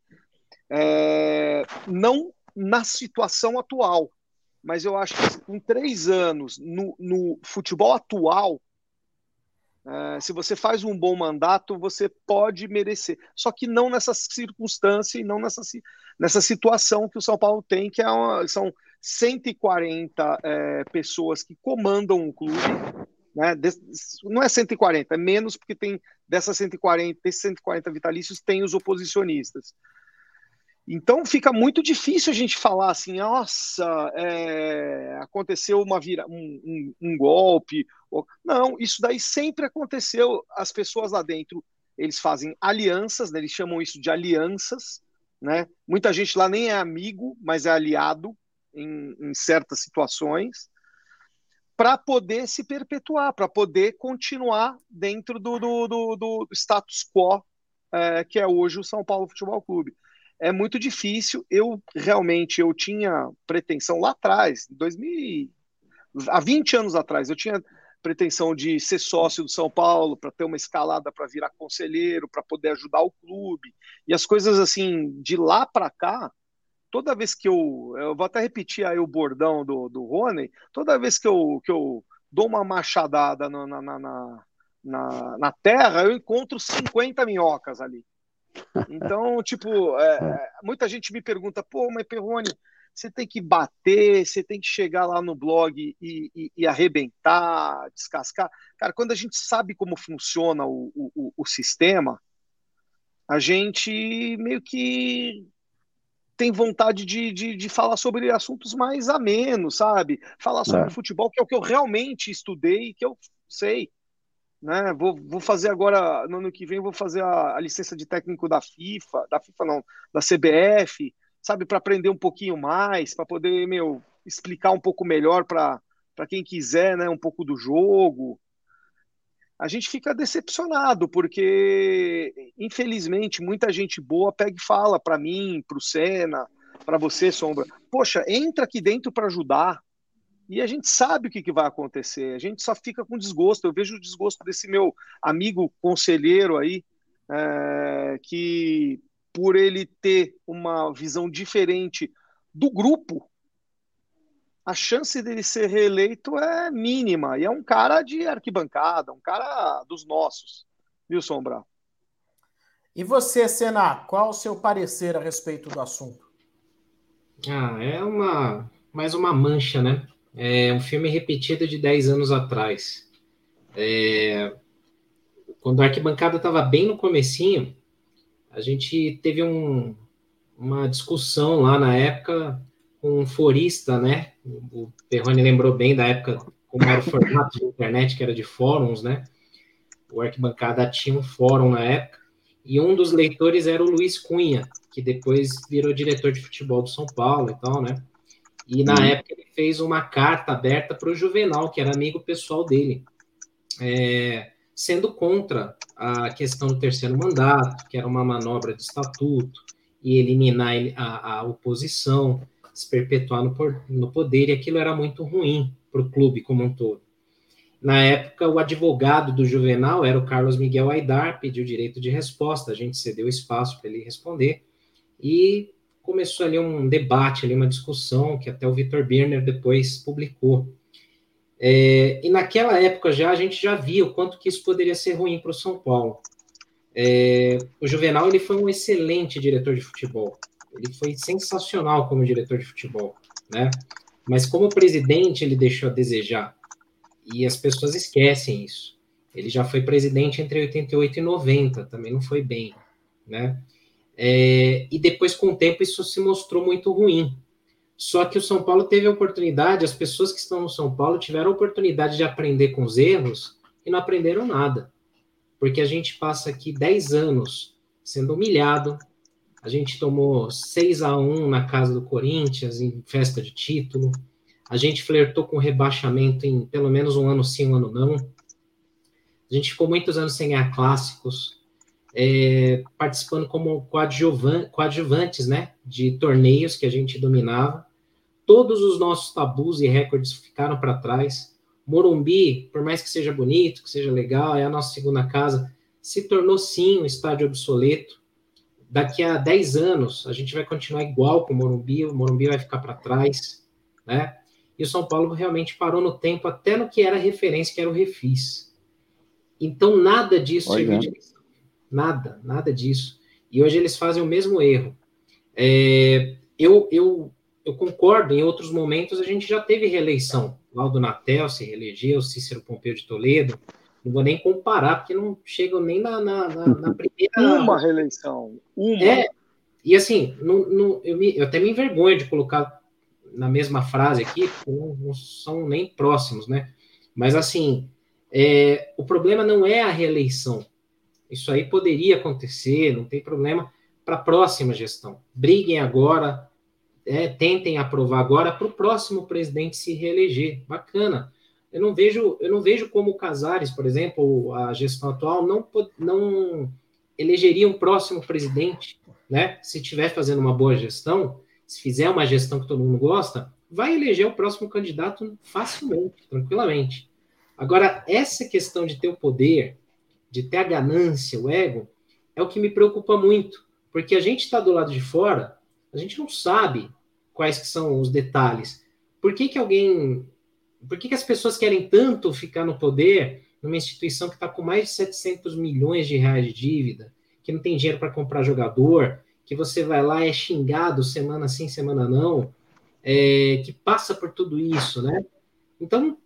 é, não na situação atual, mas eu acho que com três anos no, no futebol atual Uh, se você faz um bom mandato, você pode merecer. Só que não nessa circunstância e não nessa, nessa situação que o São Paulo tem, que é uma, são 140 é, pessoas que comandam o clube. Né? não é 140, é menos porque tem dessas 140, desses 140 vitalícios, tem os oposicionistas. Então fica muito difícil a gente falar assim, nossa, é, aconteceu uma vira, um, um, um, golpe. Não, isso daí sempre aconteceu. As pessoas lá dentro, eles fazem alianças, né, eles chamam isso de alianças. Né? Muita gente lá nem é amigo, mas é aliado em, em certas situações, para poder se perpetuar, para poder continuar dentro do, do, do, do status quo é, que é hoje o São Paulo Futebol Clube é muito difícil. Eu realmente eu tinha pretensão lá atrás, em 2000, há 20 anos atrás, eu tinha pretensão de ser sócio do São Paulo para ter uma escalada para virar conselheiro, para poder ajudar o clube. E as coisas assim, de lá para cá, toda vez que eu, eu vou até repetir aí o bordão do, do Rony, toda vez que eu, que eu dou uma machadada na, na, na, na, na terra, eu encontro 50 minhocas ali. Então, tipo, é, é, é, muita gente me pergunta, pô, mas Perrone, você tem que bater, você tem que chegar lá no blog e, e, e, arrebentar, descascar. Cara, quando a gente sabe como funciona o, o, o sistema, a gente meio que tem vontade de, de, de, falar sobre assuntos mais amenos, sabe? Falar sobre é. futebol, que é o que eu realmente estudei, que eu sei né? Vou, vou fazer agora, no ano que vem, vou fazer a, a, licença de técnico da FIFA, da FIFA não, da CBF, sabe, para aprender um pouquinho mais, para poder, meu, explicar um pouco melhor para quem quiser, né, um pouco do jogo. A gente fica decepcionado, porque, infelizmente, muita gente boa pega e fala para mim, para o Senna, para você, Sombra, poxa, entra aqui dentro para ajudar, e a gente sabe o que, que, vai acontecer, a gente só fica com desgosto. Eu vejo o desgosto desse meu amigo conselheiro aí, é, que por ele ter uma visão diferente do grupo, a chance dele ser reeleito é mínima. E é um cara de arquibancada, um cara dos nossos, viu, Sombra? E você, Sena, qual o seu parecer a respeito do assunto? Ah, é uma mais uma mancha, né? É um filme repetido de 10 anos atrás. É, quando a arquibancada estava bem no comecinho, a gente teve um, uma discussão lá na época com um forista, né? O Perrone lembrou bem da época como era o formato de internet, que era de fóruns, né? O Arquibancada tinha um fórum na época, e um dos leitores era o Luiz Cunha, que depois virou diretor de futebol do São Paulo e tal, né? E na hum. época fez uma carta aberta para o Juvenal, que era amigo pessoal dele, é, sendo contra a questão do terceiro mandato, que era uma manobra de estatuto, e eliminar a, a oposição, se perpetuar no, no poder, e aquilo era muito ruim para o clube como um todo. Na época, o advogado do Juvenal era o Carlos Miguel Aidar, pediu direito de resposta, a gente cedeu espaço para ele responder, e começou ali um debate, ali uma discussão que até o Vitor Birner depois publicou. É, e naquela época já a gente já via o quanto que isso poderia ser ruim para o São Paulo. É, o Juvenal ele foi um excelente diretor de futebol. Ele foi sensacional como diretor de futebol, né? Mas como presidente ele deixou a desejar. E as pessoas esquecem isso. Ele já foi presidente entre 88 e 90, também não foi bem, né? É, e depois, com o tempo, isso se mostrou muito ruim. Só que o São Paulo teve a oportunidade, as pessoas que estão no São Paulo tiveram a oportunidade de aprender com os erros e não aprenderam nada. Porque a gente passa aqui 10 anos sendo humilhado, a gente tomou 6 a 1 na casa do Corinthians, em festa de título, a gente flertou com rebaixamento em pelo menos um ano sim, um ano não. A gente ficou muitos anos sem ganhar clássicos, é, participando como coadjuvan, coadjuvantes né, de torneios que a gente dominava. Todos os nossos tabus e recordes ficaram para trás. Morumbi, por mais que seja bonito, que seja legal, é a nossa segunda casa, se tornou sim um estádio obsoleto. Daqui a 10 anos, a gente vai continuar igual com o Morumbi, o Morumbi vai ficar para trás, né? E o São Paulo realmente parou no tempo, até no que era referência, que era o Refis. Então, nada disso serviu de lição. Nada, nada disso. E hoje eles fazem o mesmo erro. É, eu, eu, eu concordo, em outros momentos a gente já teve reeleição. Laudo Natel se reelegeu, Cícero Pompeu de Toledo. Não vou nem comparar, porque não chegam nem na, na, na, na primeira. Uma reeleição. Uma. É, e assim, não, não, eu, me, eu até me envergonho de colocar na mesma frase aqui, não, não são nem próximos, né? Mas assim, é, o problema não é a reeleição. Isso aí poderia acontecer, não tem problema para a próxima gestão. Briguem agora, é, tentem aprovar agora para o próximo presidente se reeleger. Bacana. Eu não vejo, eu não vejo como o Casares, por exemplo, a gestão atual não não elegeria um próximo presidente, né? Se estiver fazendo uma boa gestão, se fizer uma gestão que todo mundo gosta, vai eleger o próximo candidato facilmente, tranquilamente. Agora, essa questão de ter o poder, de ter a ganância, o ego, é o que me preocupa muito, porque a gente está do lado de fora, a gente não sabe quais que são os detalhes. Por que, que alguém. Por que, que as pessoas querem tanto ficar no poder numa instituição que está com mais de 700 milhões de reais de dívida, que não tem dinheiro para comprar jogador, que você vai lá e é xingado semana sim, semana não, é, que passa por tudo isso, né? Então,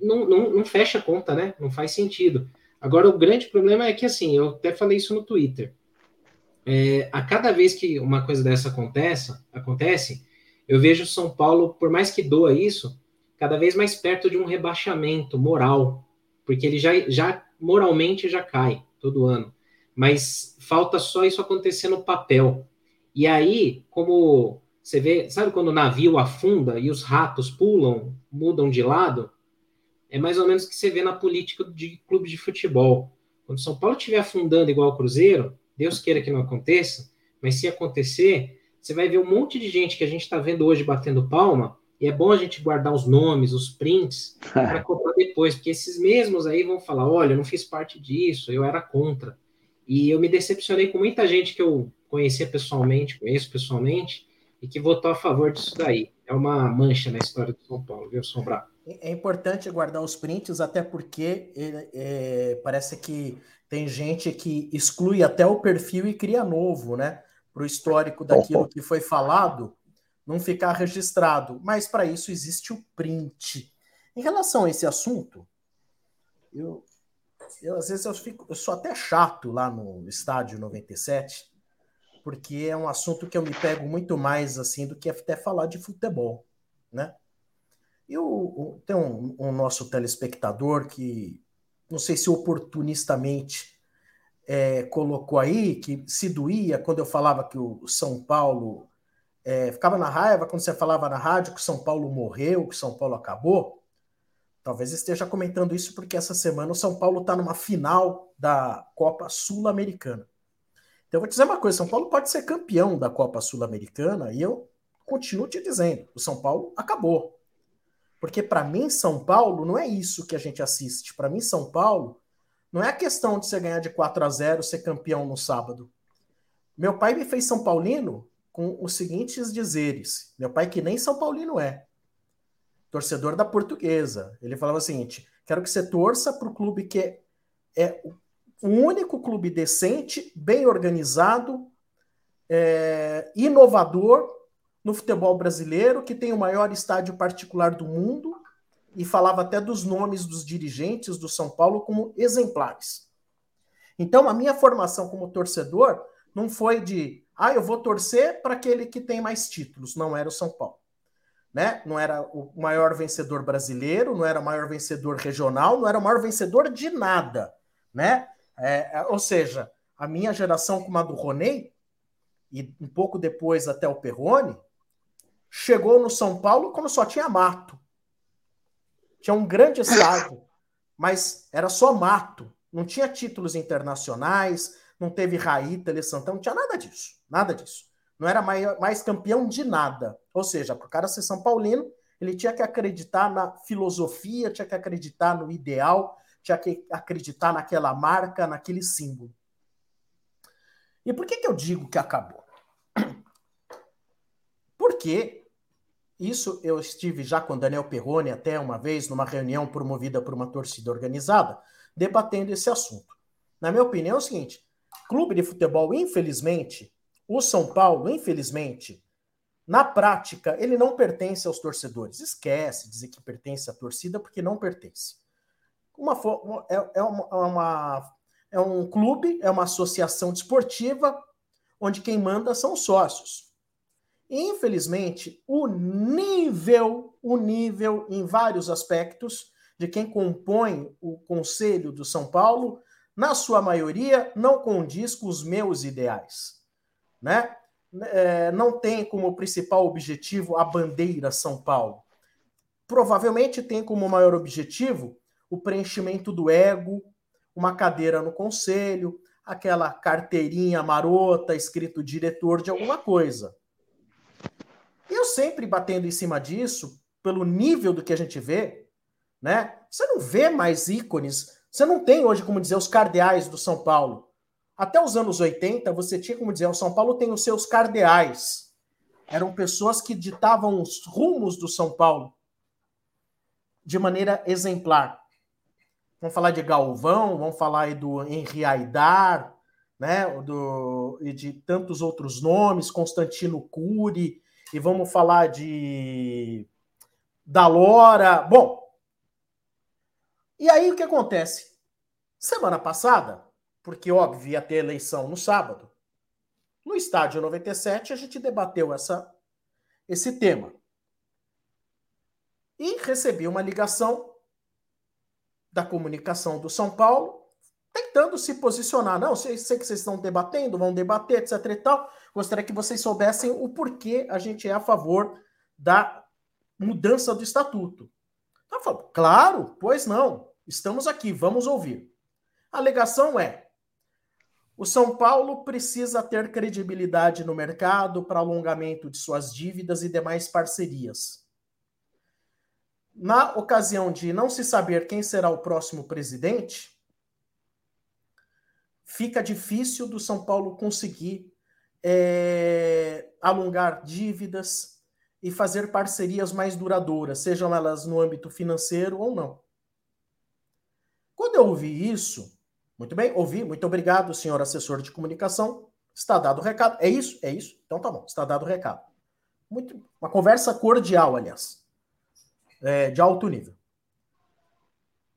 não, não, não fecha a conta, né? Não faz sentido. Agora, o grande problema é que, assim, eu até falei isso no Twitter. É, a cada vez que uma coisa dessa acontece, acontece, eu vejo São Paulo, por mais que doa isso, cada vez mais perto de um rebaixamento moral, porque ele já, já moralmente já cai todo ano. Mas falta só isso acontecer no papel. E aí, como você vê, sabe quando o navio afunda e os ratos pulam, mudam de lado? É mais ou menos o que você vê na política de clube de futebol. Quando São Paulo estiver afundando igual o Cruzeiro, Deus queira que não aconteça, mas se acontecer, você vai ver um monte de gente que a gente está vendo hoje batendo palma, e é bom a gente guardar os nomes, os prints, para comprar depois, porque esses mesmos aí vão falar: olha, eu não fiz parte disso, eu era contra. E eu me decepcionei com muita gente que eu conhecia pessoalmente, conheço pessoalmente, e que votou a favor disso daí. É uma mancha na história do São Paulo, viu, Sombrar? É importante guardar os prints, até porque é, parece que tem gente que exclui até o perfil e cria novo, né? Para o histórico daquilo que foi falado não ficar registrado. Mas para isso existe o print. Em relação a esse assunto, eu, eu às vezes eu, fico, eu sou até chato lá no estádio 97, porque é um assunto que eu me pego muito mais assim do que até falar de futebol, né? E o, o, tem um, um, nosso telespectador que, não sei se oportunistamente é, colocou aí, que se doía quando eu falava que o São Paulo é, ficava na raiva quando você falava na rádio que São Paulo morreu, que São Paulo acabou. Talvez esteja comentando isso porque essa semana o São Paulo está numa final da Copa Sul-Americana. Então eu vou te dizer uma coisa: São Paulo pode ser campeão da Copa Sul-Americana e eu continuo te dizendo: o São Paulo acabou. Porque para mim, São Paulo não é isso que a gente assiste. Para mim, São Paulo não é a questão de você ganhar de 4 a 0 ser campeão no sábado. Meu pai me fez São Paulino com os seguintes dizeres. Meu pai, que nem São Paulino é, torcedor da portuguesa. Ele falava o seguinte: quero que você torça para o clube que é, o único clube decente, bem organizado, é, inovador no futebol brasileiro, que tem o maior estádio particular do mundo, e falava até dos nomes dos dirigentes do São Paulo como exemplares. Então, a minha formação como torcedor não foi de, ah, eu vou torcer para aquele que tem mais títulos, não era o São Paulo. Né? Não era o maior vencedor brasileiro, não era o maior vencedor regional, não era o maior vencedor de nada, né? É, é ou seja, a minha geração como a do Roney, e um pouco depois até o Perrone, chegou no São Paulo quando só tinha mato. Tinha um grande estádio, mas era só mato. Não tinha títulos internacionais, não teve Raí, Tele Santana, não tinha nada disso. Nada disso. Não era mais, mais campeão de nada. Ou seja, para o cara ser São Paulino, ele tinha que acreditar na filosofia, tinha que acreditar no ideal, tinha que acreditar naquela marca, naquele símbolo. E por que, que eu digo que acabou? Porque isso eu estive já com Daniel Perrone até uma vez numa reunião promovida por uma torcida organizada, debatendo esse assunto. Na minha opinião é o seguinte: clube de futebol, infelizmente, o São Paulo, infelizmente, na prática, ele não pertence aos torcedores. Esquece dizer que pertence à torcida, porque não pertence. Uma, é, é, uma, é, uma, é um clube, é uma associação desportiva, onde quem manda são os sócios. Infelizmente, o nível, o nível em vários aspectos de quem compõe o Conselho do São Paulo, na sua maioria, não condiz com os meus ideais. Né? É, não tem como principal objetivo a bandeira São Paulo. Provavelmente tem como maior objetivo o preenchimento do ego, uma cadeira no conselho, aquela carteirinha marota escrito diretor de alguma coisa. Eu sempre batendo em cima disso, pelo nível do que a gente vê, né? Você não vê mais ícones, você não tem hoje, como dizer, os cardeais do São Paulo. Até os anos 80, você tinha como dizer, o São Paulo tem os seus cardeais. Eram pessoas que ditavam os rumos do São Paulo de maneira exemplar. Vamos falar de Galvão, vamos falar do Henri Aidar, né, do, e de tantos outros nomes, Constantino Cury, e vamos falar de da Lora. Bom, e aí o que acontece? Semana passada, porque óbvio ia ter eleição no sábado, no estádio 97 a gente debateu essa, esse tema. E recebi uma ligação da comunicação do São Paulo tentando se posicionar. Não, sei, sei que vocês estão debatendo, vão debater, etc e tal. Gostaria que vocês soubessem o porquê a gente é a favor da mudança do estatuto. Então, claro, pois não. Estamos aqui, vamos ouvir. A alegação é: o São Paulo precisa ter credibilidade no mercado para alongamento de suas dívidas e demais parcerias. Na ocasião de não se saber quem será o próximo presidente, fica difícil do São Paulo conseguir é, alongar dívidas e fazer parcerias mais duradouras, sejam elas no âmbito financeiro ou não. Quando eu ouvi isso, muito bem, ouvi, muito obrigado, senhor assessor de comunicação. Está dado o recado. É isso? É isso? Então tá bom, está dado o recado. Muito, uma conversa cordial, aliás, é, de alto nível.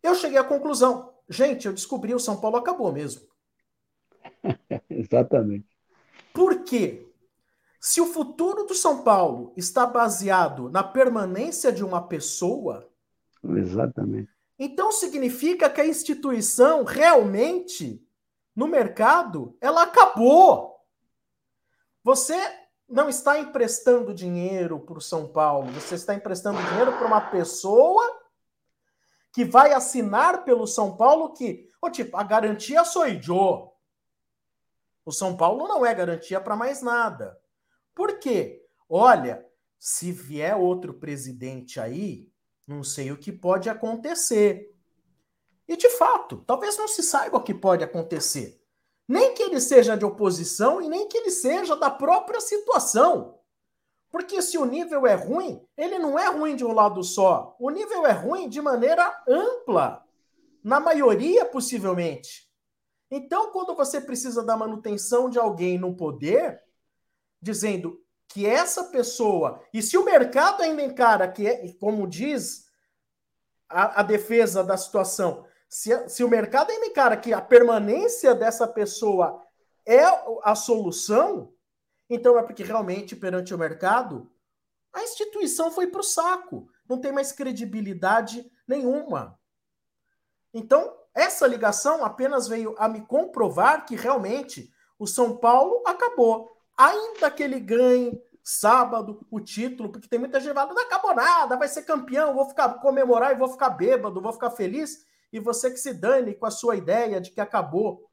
Eu cheguei à conclusão, gente, eu descobri o São Paulo acabou mesmo. Exatamente. Por quê? Se o futuro do São Paulo está baseado na permanência de uma pessoa. Exatamente. Então significa que a instituição realmente, no mercado, ela acabou. Você não está emprestando dinheiro para o São Paulo, você está emprestando dinheiro para uma pessoa que vai assinar pelo São Paulo que, oh, tipo, a garantia sou eu. O São Paulo não é garantia para mais nada. Por quê? Olha, se vier outro presidente aí, não sei o que pode acontecer. E de fato, talvez não se saiba o que pode acontecer. Nem que ele seja de oposição e nem que ele seja da própria situação. Porque se o nível é ruim, ele não é ruim de um lado só. O nível é ruim de maneira ampla. Na maioria, possivelmente. Então, quando você precisa da manutenção de alguém no poder, dizendo que essa pessoa, e se o mercado ainda encara que é, como diz a, a defesa da situação, se, se o mercado ainda encara que a permanência dessa pessoa é a solução, então é porque realmente perante o mercado a instituição foi para o saco, não tem mais credibilidade nenhuma. Então, essa ligação apenas veio a me comprovar que realmente o São Paulo acabou. Ainda que ele ganhe sábado o título, porque tem muita gente falando, não acabou nada, vai ser campeão, vou ficar comemorar e vou ficar bêbado, vou ficar feliz, e você que se dane com a sua ideia de que acabou.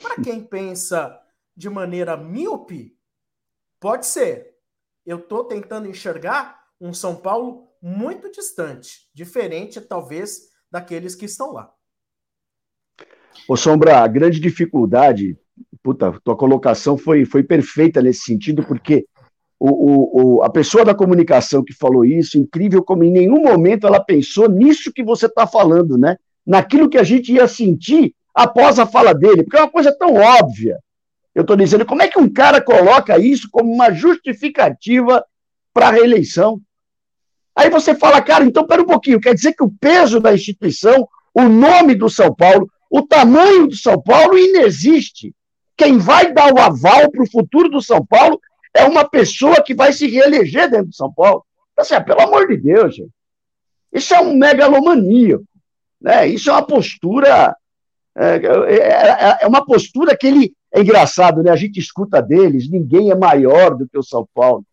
Para quem pensa de maneira míope, pode ser. Eu estou tentando enxergar um São Paulo muito distante, diferente talvez daqueles que estão lá. Ô Sombra, a grande dificuldade, puta, tua colocação foi, foi perfeita nesse sentido, porque o, o, o, a pessoa da comunicação que falou isso, incrível como em nenhum momento ela pensou nisso que você está falando, né? Naquilo que a gente ia sentir após a fala dele, porque é uma coisa tão óbvia. Eu estou dizendo, como é que um cara coloca isso como uma justificativa para a reeleição? Aí você fala, cara, então pera um pouquinho, quer dizer que o peso da instituição, o nome do São Paulo, o tamanho do São Paulo inexiste. Quem vai dar o aval para o futuro do São Paulo é uma pessoa que vai se reeleger dentro do São Paulo. Assim, ah, pelo amor de Deus, gente. Isso é um megalomaníaco. Né? Isso é uma postura. É, é, é, é uma postura que ele. É engraçado, né? A gente escuta deles, ninguém é maior do que o São Paulo.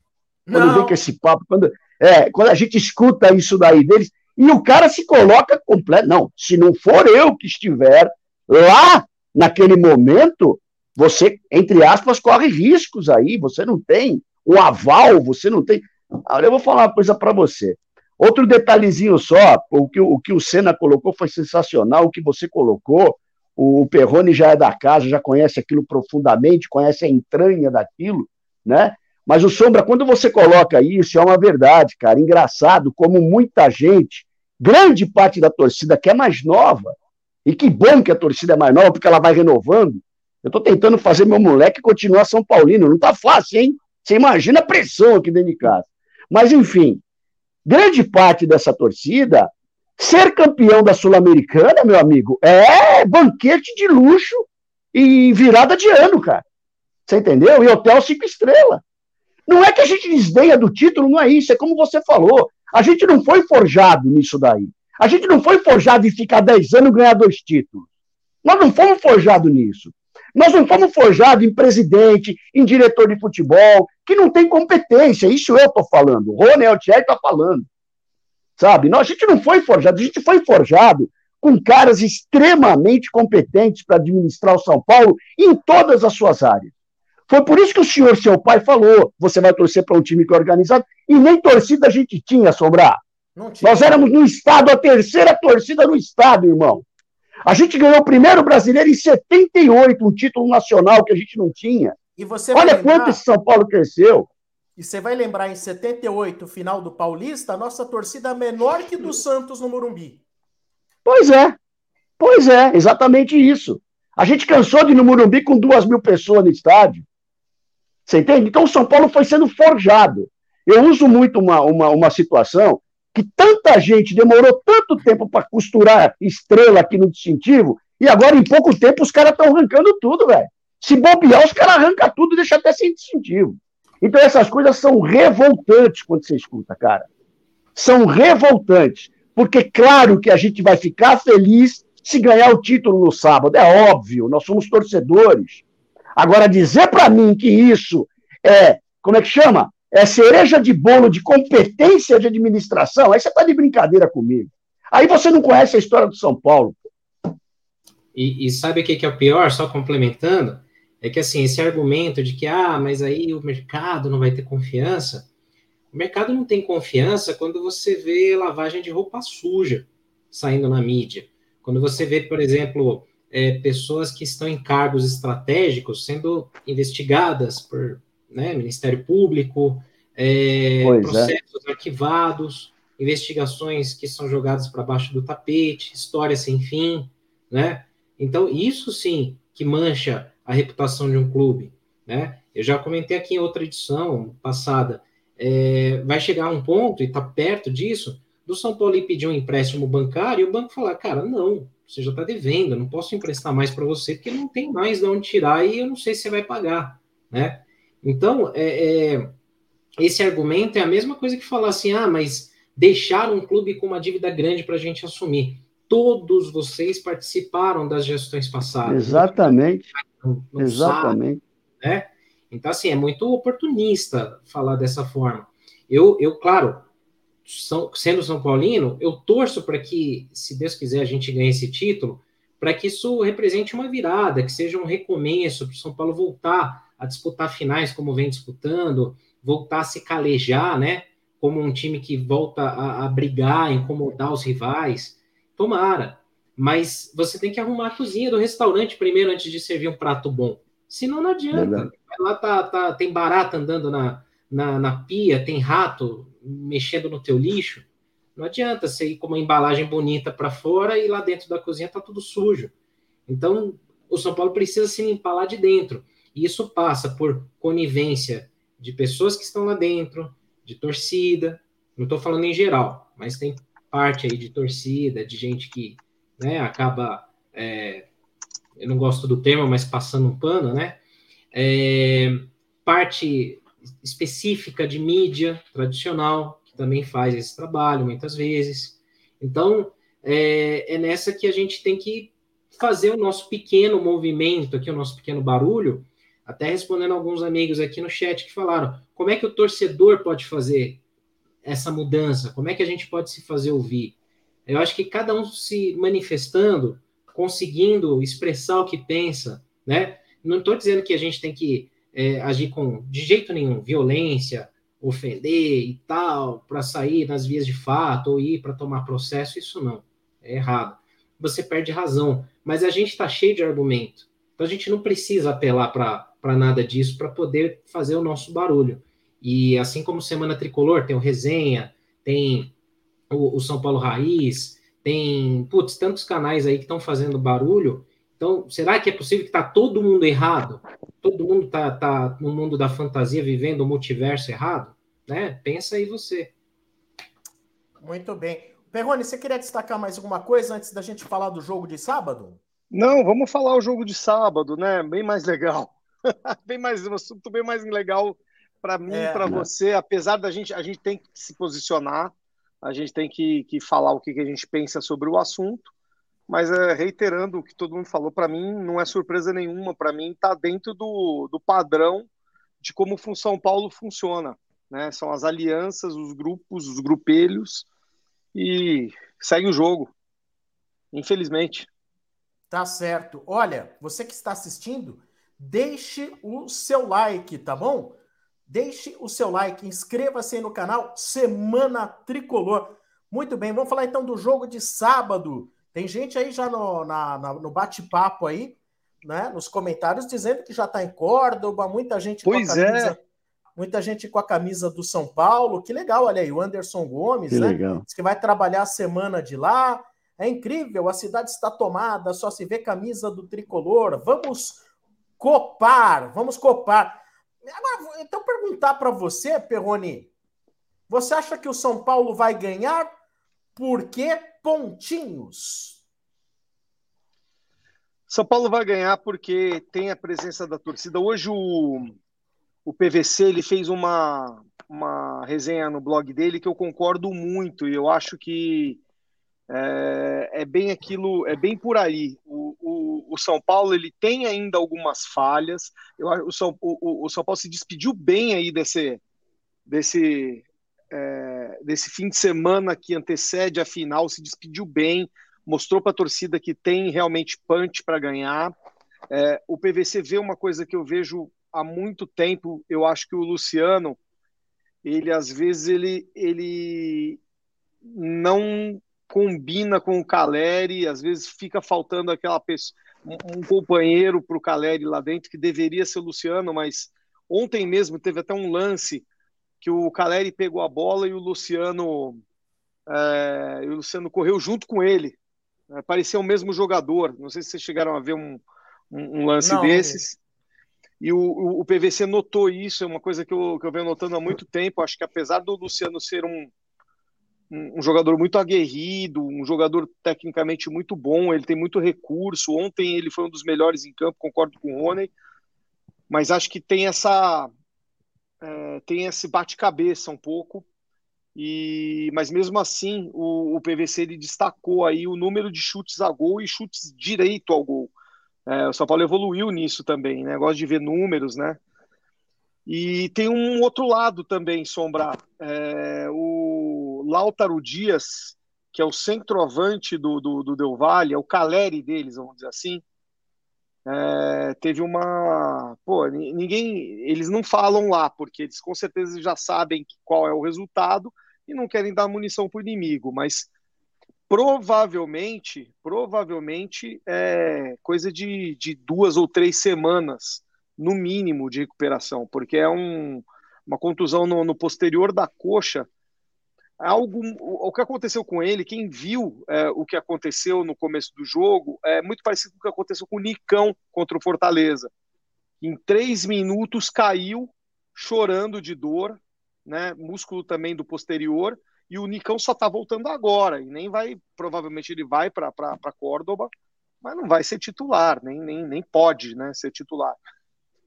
Quando Não. vem com esse papo, quando, é, quando a gente escuta isso daí deles, e o cara se coloca completo. Não, se não for eu que estiver lá naquele momento, você, entre aspas, corre riscos aí, você não tem o aval, você não tem. Olha, eu vou falar uma coisa para você. Outro detalhezinho só, o que, o que o Senna colocou foi sensacional, o que você colocou. O Perrone já é da casa, já conhece aquilo profundamente, conhece a entranha daquilo, né? Mas o Sombra, quando você coloca isso, é uma verdade, cara. Engraçado como muita gente, grande parte da torcida que é mais nova, e que bom que a torcida é mais nova, porque ela vai renovando, eu estou tentando fazer meu moleque continuar São Paulino. Não está fácil, hein? Você imagina a pressão aqui dentro de casa. Mas, enfim, grande parte dessa torcida, ser campeão da Sul-Americana, meu amigo, é banquete de luxo e virada de ano, cara. Você entendeu? E hotel cinco estrelas. Não é que a gente desdenha do título, não é isso. É como você falou. A gente não foi forjado nisso daí. A gente não foi forjado em ficar 10 anos e ganhar dois títulos. Nós não fomos forjados nisso. Nós não fomos forjados em presidente, em diretor de futebol, que não tem competência. Isso eu estou falando. O Rony Altieri está falando. Sabe? Nós, a gente não foi forjado, a gente foi forjado com caras extremamente competentes para administrar o São Paulo em todas as suas áreas. Foi por isso que o senhor, seu pai, falou: você vai torcer para um time que é organizado, e nem torcida a gente tinha, Sobrar. Nós éramos no Estado, a terceira torcida no Estado, irmão. A gente ganhou o primeiro brasileiro em 78, um título nacional que a gente não tinha. Olha lembrar... quanto esse São Paulo cresceu. E você vai lembrar em 78, final do Paulista, a nossa torcida é menor que do Santos no Morumbi. Pois é. Pois é, exatamente isso. A gente cansou de ir no Morumbi com duas mil pessoas no estádio. Você entende? Então o São Paulo foi sendo forjado. Eu uso muito uma, uma, uma situação que tanta gente demorou tanto tempo para costurar estrela aqui no distintivo, e agora em pouco tempo os caras estão arrancando tudo, velho. Se bobear, os caras arrancam tudo e deixam até sem distintivo. Então essas coisas são revoltantes quando você escuta, cara. São revoltantes. Porque, claro que a gente vai ficar feliz se ganhar o título no sábado. É óbvio, nós somos torcedores. Agora, dizer para mim que isso é, como é que chama? é cereja de bolo de competência de administração, aí você está de brincadeira comigo. Aí você não conhece a história do São Paulo. E, e sabe o que, que é o pior, só complementando? É que assim, esse argumento de que, ah, mas aí o mercado não vai ter confiança. O mercado não tem confiança quando você vê lavagem de roupa suja saindo na mídia. Quando você vê, por exemplo, é, pessoas que estão em cargos estratégicos sendo investigadas por né, Ministério Público, é, é. processos arquivados, investigações que são jogadas para baixo do tapete, história sem fim, né? Então, isso sim que mancha a reputação de um clube, né? Eu já comentei aqui em outra edição passada, é, vai chegar um ponto, e está perto disso, do São Paulo pedir um empréstimo bancário e o banco falar, cara, não, você já está devendo, não posso emprestar mais para você porque não tem mais de onde tirar e eu não sei se você vai pagar, né? Então, é, é, esse argumento é a mesma coisa que falar assim, ah, mas deixar um clube com uma dívida grande para a gente assumir. Todos vocês participaram das gestões passadas. Exatamente. Não, não Exatamente. Sabe, né? Então, assim, é muito oportunista falar dessa forma. Eu, eu claro, são, sendo São Paulino, eu torço para que, se Deus quiser, a gente ganhe esse título, para que isso represente uma virada, que seja um recomeço para o São Paulo voltar a disputar finais como vem disputando, voltar a se calejar, né? Como um time que volta a, a brigar, incomodar os rivais. Tomara. Mas você tem que arrumar a cozinha do restaurante primeiro antes de servir um prato bom. Senão não adianta. Lá tá, tá, tem barata andando na, na, na pia, tem rato mexendo no teu lixo, não adianta você ir com uma embalagem bonita para fora e lá dentro da cozinha tá tudo sujo. Então, o São Paulo precisa se limpar lá de dentro. E isso passa por conivência de pessoas que estão lá dentro, de torcida. Não estou falando em geral, mas tem parte aí de torcida, de gente que né, acaba. É, eu não gosto do termo, mas passando um pano, né? É, parte específica de mídia tradicional, que também faz esse trabalho muitas vezes. Então, é, é nessa que a gente tem que fazer o nosso pequeno movimento aqui, o nosso pequeno barulho, até respondendo alguns amigos aqui no chat que falaram, como é que o torcedor pode fazer essa mudança? Como é que a gente pode se fazer ouvir? Eu acho que cada um se manifestando, conseguindo expressar o que pensa, né? Não estou dizendo que a gente tem que é, agir com, de jeito nenhum, violência, ofender e tal, para sair nas vias de fato ou ir para tomar processo, isso não, é errado. Você perde razão, mas a gente está cheio de argumento. Então a gente não precisa apelar para nada disso para poder fazer o nosso barulho. E assim como Semana Tricolor, tem o Resenha, tem o, o São Paulo Raiz, tem, putz, tantos canais aí que estão fazendo barulho. Então, será que é possível que está todo mundo errado? todo mundo tá, tá no mundo da fantasia vivendo o multiverso errado, né? Pensa aí você. Muito bem. Perrone, você queria destacar mais alguma coisa antes da gente falar do jogo de sábado? Não, vamos falar o jogo de sábado, né? Bem mais legal. bem mais um assunto bem mais legal para mim, é, para você. Apesar da gente, a gente tem que se posicionar, a gente tem que, que falar o que, que a gente pensa sobre o assunto. Mas é, reiterando o que todo mundo falou, para mim não é surpresa nenhuma. Para mim está dentro do, do padrão de como o São Paulo funciona. Né? São as alianças, os grupos, os grupelhos e segue o jogo. Infelizmente. Tá certo. Olha, você que está assistindo, deixe o seu like, tá bom? Deixe o seu like, inscreva-se no canal Semana Tricolor. Muito bem, vamos falar então do jogo de sábado tem gente aí já no, na, na, no bate-papo aí, né, nos comentários, dizendo que já está em Córdoba, muita gente pois com a camisa, é. muita gente com a camisa do São Paulo. Que legal, olha aí, o Anderson Gomes, que né? Legal. Diz que vai trabalhar a semana de lá. É incrível, a cidade está tomada, só se vê camisa do tricolor. Vamos copar, vamos copar. Agora, então perguntar para você, Perroni, você acha que o São Paulo vai ganhar? Por quê? Pontinhos. São Paulo vai ganhar porque tem a presença da torcida. Hoje o, o PVC ele fez uma, uma resenha no blog dele que eu concordo muito e eu acho que é, é bem aquilo, é bem por aí. O, o, o, São Paulo ele tem ainda algumas falhas. Eu, o, São, o, o São Paulo se despediu bem aí desse, desse é, desse fim de semana que antecede a final, se despediu bem, mostrou para a torcida que tem realmente punch para ganhar. É, o PVC vê uma coisa que eu vejo há muito tempo, eu acho que o Luciano, ele às vezes ele, ele não combina com o Caleri, às vezes fica faltando aquela pessoa, um companheiro para o Caleri lá dentro, que deveria ser o Luciano, mas ontem mesmo teve até um lance que o Caleri pegou a bola e o Luciano é, e o Luciano correu junto com ele. É, parecia o mesmo jogador. Não sei se vocês chegaram a ver um, um, um lance não, desses. E o, o, o, PVC notou isso, é uma coisa que eu, que eu venho notando há muito tempo. Acho que apesar do Luciano ser um, um, um jogador muito aguerrido, um jogador tecnicamente muito bom, ele tem muito recurso. Ontem ele foi um dos melhores em campo, concordo com o Rony, mas acho que tem essa é, tem esse bate-cabeça um pouco. E, mas mesmo assim, o, o, PVC ele destacou aí o número de chutes a gol e chutes direito ao gol. É, o São Paulo evoluiu nisso também, né? Gosto de ver números, né? E tem um outro lado também, Sombra. É, o Lautaro Dias, que é o centroavante do, do, do Del Valle, é o Caleri deles, vamos dizer assim. É, teve uma. Pô, ninguém. Eles não falam lá, porque eles com certeza já sabem qual é o resultado e não querem dar munição para o inimigo, mas provavelmente, provavelmente é coisa de, de duas ou três semanas, no mínimo, de recuperação, porque é um, uma contusão no, no posterior da coxa. Algo, o, que aconteceu com ele, quem viu é, o que aconteceu no começo do jogo, é muito parecido com o que aconteceu com o Nicão contra o Fortaleza. Em três minutos caiu, chorando de dor, né, músculo também do posterior, e o Nicão só está voltando agora, e nem vai, provavelmente ele vai para Córdoba, mas não vai ser titular, nem, nem, nem pode né, ser titular.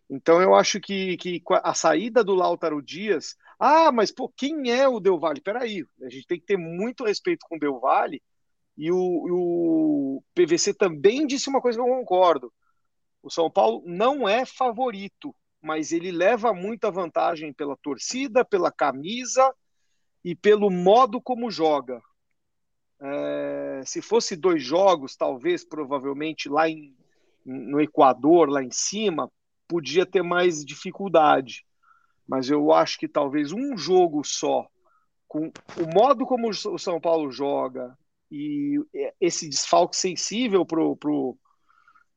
Então eu acho que, que a saída do Lautaro Dias. Ah, mas pô, quem é o Del Valle? Peraí, a gente tem que ter muito respeito com o Del Valle. E o, o PVC também disse uma coisa que eu concordo. O São Paulo não é favorito, mas ele leva muita vantagem pela torcida, pela camisa e pelo modo como joga. É, se fosse dois jogos, talvez, provavelmente lá em, no Equador, lá em cima, podia ter mais dificuldade. Mas eu acho que talvez um jogo só, com o modo como o São Paulo joga e esse desfalque sensível pro, pro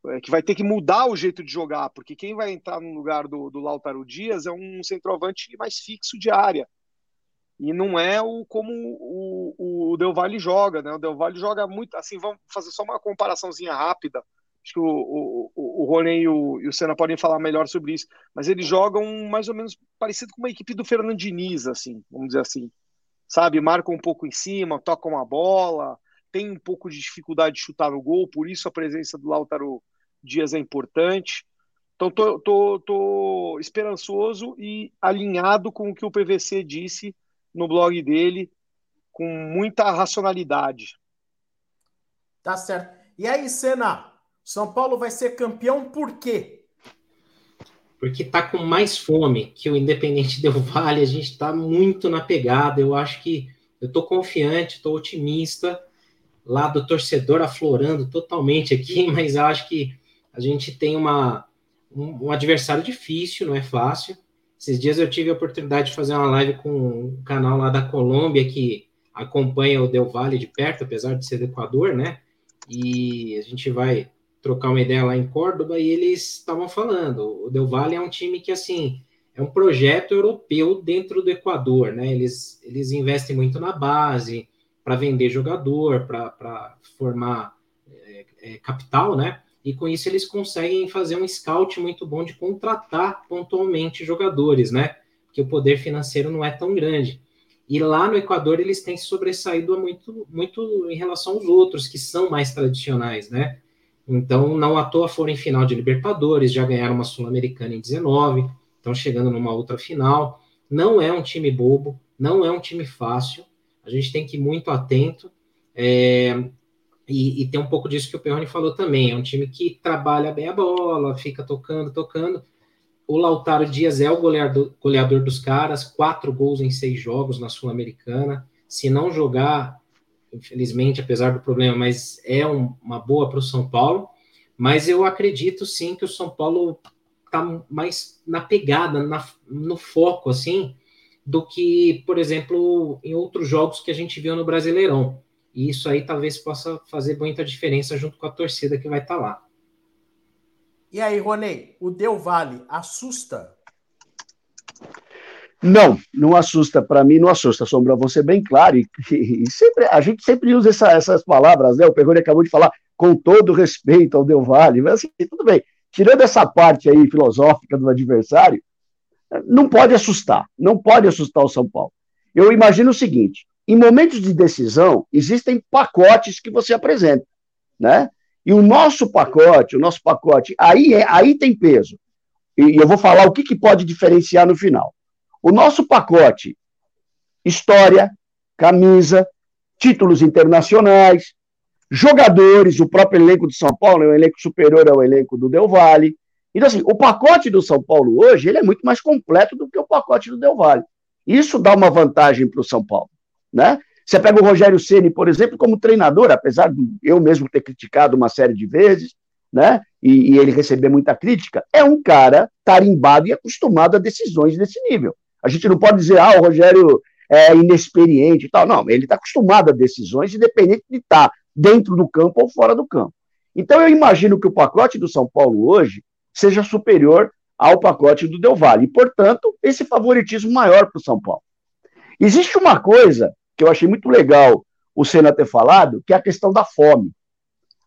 é, que vai ter que mudar o jeito de jogar, porque quem vai entrar no lugar do, do Lautaro Dias é um centroavante mais fixo de área e não é o como o, o Del Valle joga, né? O Del Valle joga muito, assim, vamos fazer só uma comparaçãozinha rápida. Acho que o, o, o, Rony e o, e o Senna podem falar melhor sobre isso, mas eles jogam mais ou menos parecido com uma equipe do Fernando Diniz, assim, vamos dizer assim. Sabe, marcam um pouco em cima, tocam a bola, tem um pouco de dificuldade de chutar no gol, por isso a presença do Lautaro Dias é importante. Então, tô, tô, tô esperançoso e alinhado com o que o PVC disse no blog dele com muita racionalidade. Tá certo. E aí, Senna, São Paulo vai ser campeão por quê? Porque tá com mais fome que o Independente Del Vale, a gente tá muito na pegada. Eu acho que eu tô confiante, tô otimista. Lá do torcedor aflorando totalmente aqui, mas acho que a gente tem uma, um, um adversário difícil, não é fácil. Esses dias eu tive a oportunidade de fazer uma live com um canal lá da Colômbia que acompanha o Del Valle de perto, apesar de ser do Equador, né? E a gente vai trocar uma ideia lá em Córdoba e eles estavam falando, o Del Valle é um time que assim é um projeto europeu dentro do Equador, né? Eles, eles investem muito na base para vender jogador, para formar é, é, capital, né? e com isso eles conseguem fazer um scout muito bom de contratar pontualmente jogadores, né? Porque o poder financeiro não é tão grande. E lá no Equador eles têm sobressaído muito, muito em relação aos outros, que são mais tradicionais, né? Então, não à toa foram em final de Libertadores, já ganharam uma Sul-Americana em 19, estão chegando numa outra final. Não é um time bobo, não é um time fácil, a gente tem que ir muito atento. É, e, e, tem um pouco disso que o Perrone falou também. É um time que trabalha bem a bola, fica tocando, tocando. O Lautaro Dias é o goleador, goleador dos caras, quatro gols em seis jogos na Sul-Americana. Se não jogar, infelizmente, apesar do problema, mas é um, uma boa para o São Paulo. Mas eu acredito sim que o São Paulo está mais na pegada, na, no foco, assim, do que, por exemplo, em outros jogos que a gente viu no Brasileirão. E isso aí talvez possa fazer muita diferença junto com a torcida que vai estar tá lá. E aí, Ronei, o Del Valle assusta? Não, não assusta. Para mim, não assusta. Sombra, você bem claro. E, e, e, sempre, a gente sempre usa essa, essas palavras, né? O Perrone acabou de falar com todo respeito ao Del Valle. Mas assim, tudo bem. tirando essa parte aí filosófica do adversário, não pode assustar, não pode assustar o São Paulo. Eu imagino o seguinte: em momentos de decisão, existem pacotes que você apresenta, né? E o nosso pacote, o nosso pacote, aí, é, aí tem peso. E eu vou falar o que, que pode diferenciar no final. O nosso pacote, história, camisa, títulos internacionais, jogadores, o próprio elenco de São Paulo é um elenco superior ao elenco do Del Valle. Então, assim, o pacote do São Paulo hoje ele é muito mais completo do que o pacote do Del Valle. Isso dá uma vantagem para o São Paulo. Né? Você pega o Rogério Ceni, por exemplo, como treinador, apesar de eu mesmo ter criticado uma série de vezes, né? E, e, ele receber muita crítica, é um cara tarimbado e acostumado a decisões desse nível. A gente não pode dizer, ah, o Rogério é inexperiente e tal. Não, ele está acostumado a decisões, independente de estar tá dentro do campo ou fora do campo. Então eu imagino que o pacote do São Paulo hoje seja superior ao pacote do Del Valle. E, portanto, esse favoritismo maior para o São Paulo. Existe uma coisa que eu achei muito legal o Senna ter falado, que é a questão da fome.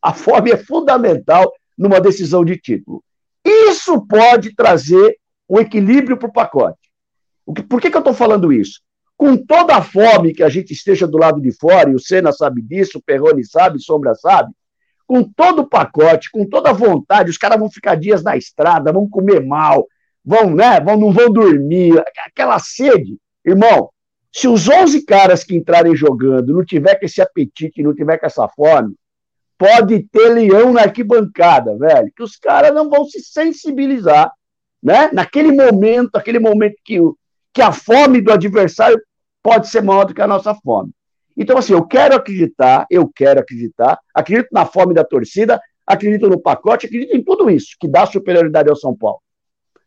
A fome é fundamental numa decisão de título. Isso pode trazer um equilíbrio para o pacote. Por que, que eu estou falando isso? Com toda a fome que a gente esteja do lado de fora, e o Senna sabe disso, o Perrone sabe, Sombra sabe, com todo o pacote, com toda a vontade, os caras vão ficar dias na estrada, vão comer mal, vão, né, vão, não vão dormir, aquela sede. Irmão, se os 11 caras que entrarem jogando não tiver com esse apetite, não tiver com essa fome, pode ter leão na arquibancada, velho, que os caras não vão se sensibilizar, né? Naquele momento, aquele momento que, que a fome do adversário pode ser maior do que a nossa fome. Então, assim, eu quero acreditar, eu quero acreditar, acredito na fome da torcida, acredito no pacote, acredito em tudo isso que dá superioridade ao São Paulo.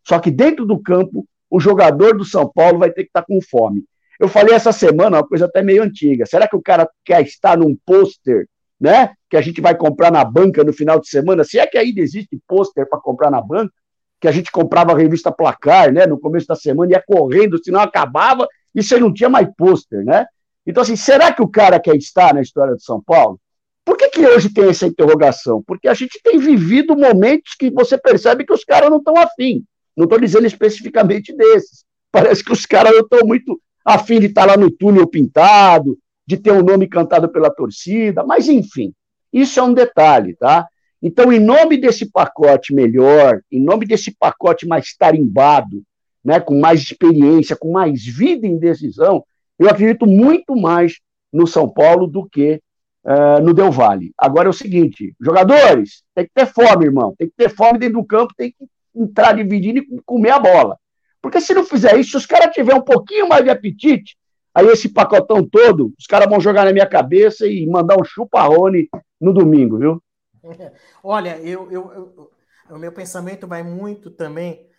Só que dentro do campo, o jogador do São Paulo vai ter que estar com fome. Eu falei essa semana uma coisa até meio antiga. Será que o cara quer estar num pôster, né? Que a gente vai comprar na banca no final de semana? Se é que ainda existe pôster para comprar na banca, que a gente comprava a revista Placar, né? No começo da semana, ia correndo, senão acabava, e você não tinha mais pôster, né? Então, assim, será que o cara quer estar na história de São Paulo? Por que, que hoje tem essa interrogação? Porque a gente tem vivido momentos que você percebe que os caras não estão afim. Não estou dizendo especificamente desses. Parece que os caras não estão muito afim de estar lá no túnel pintado, de ter um nome cantado pela torcida, mas enfim, isso é um detalhe, tá? Então, em nome desse pacote melhor, em nome desse pacote mais tarimbado, né, com mais experiência, com mais vida em decisão, eu acredito muito mais no São Paulo do que uh, no Del Valle. Agora é o seguinte: jogadores, tem que ter fome, irmão. Tem que ter fome dentro do campo, tem que entrar dividindo e comer a bola. Porque se não fizer isso, se os caras tiverem um pouquinho mais de apetite, aí esse pacotão todo, os caras vão jogar na minha cabeça e mandar um chuparrone no domingo, viu? Olha, eu, eu, eu, o meu pensamento vai muito também,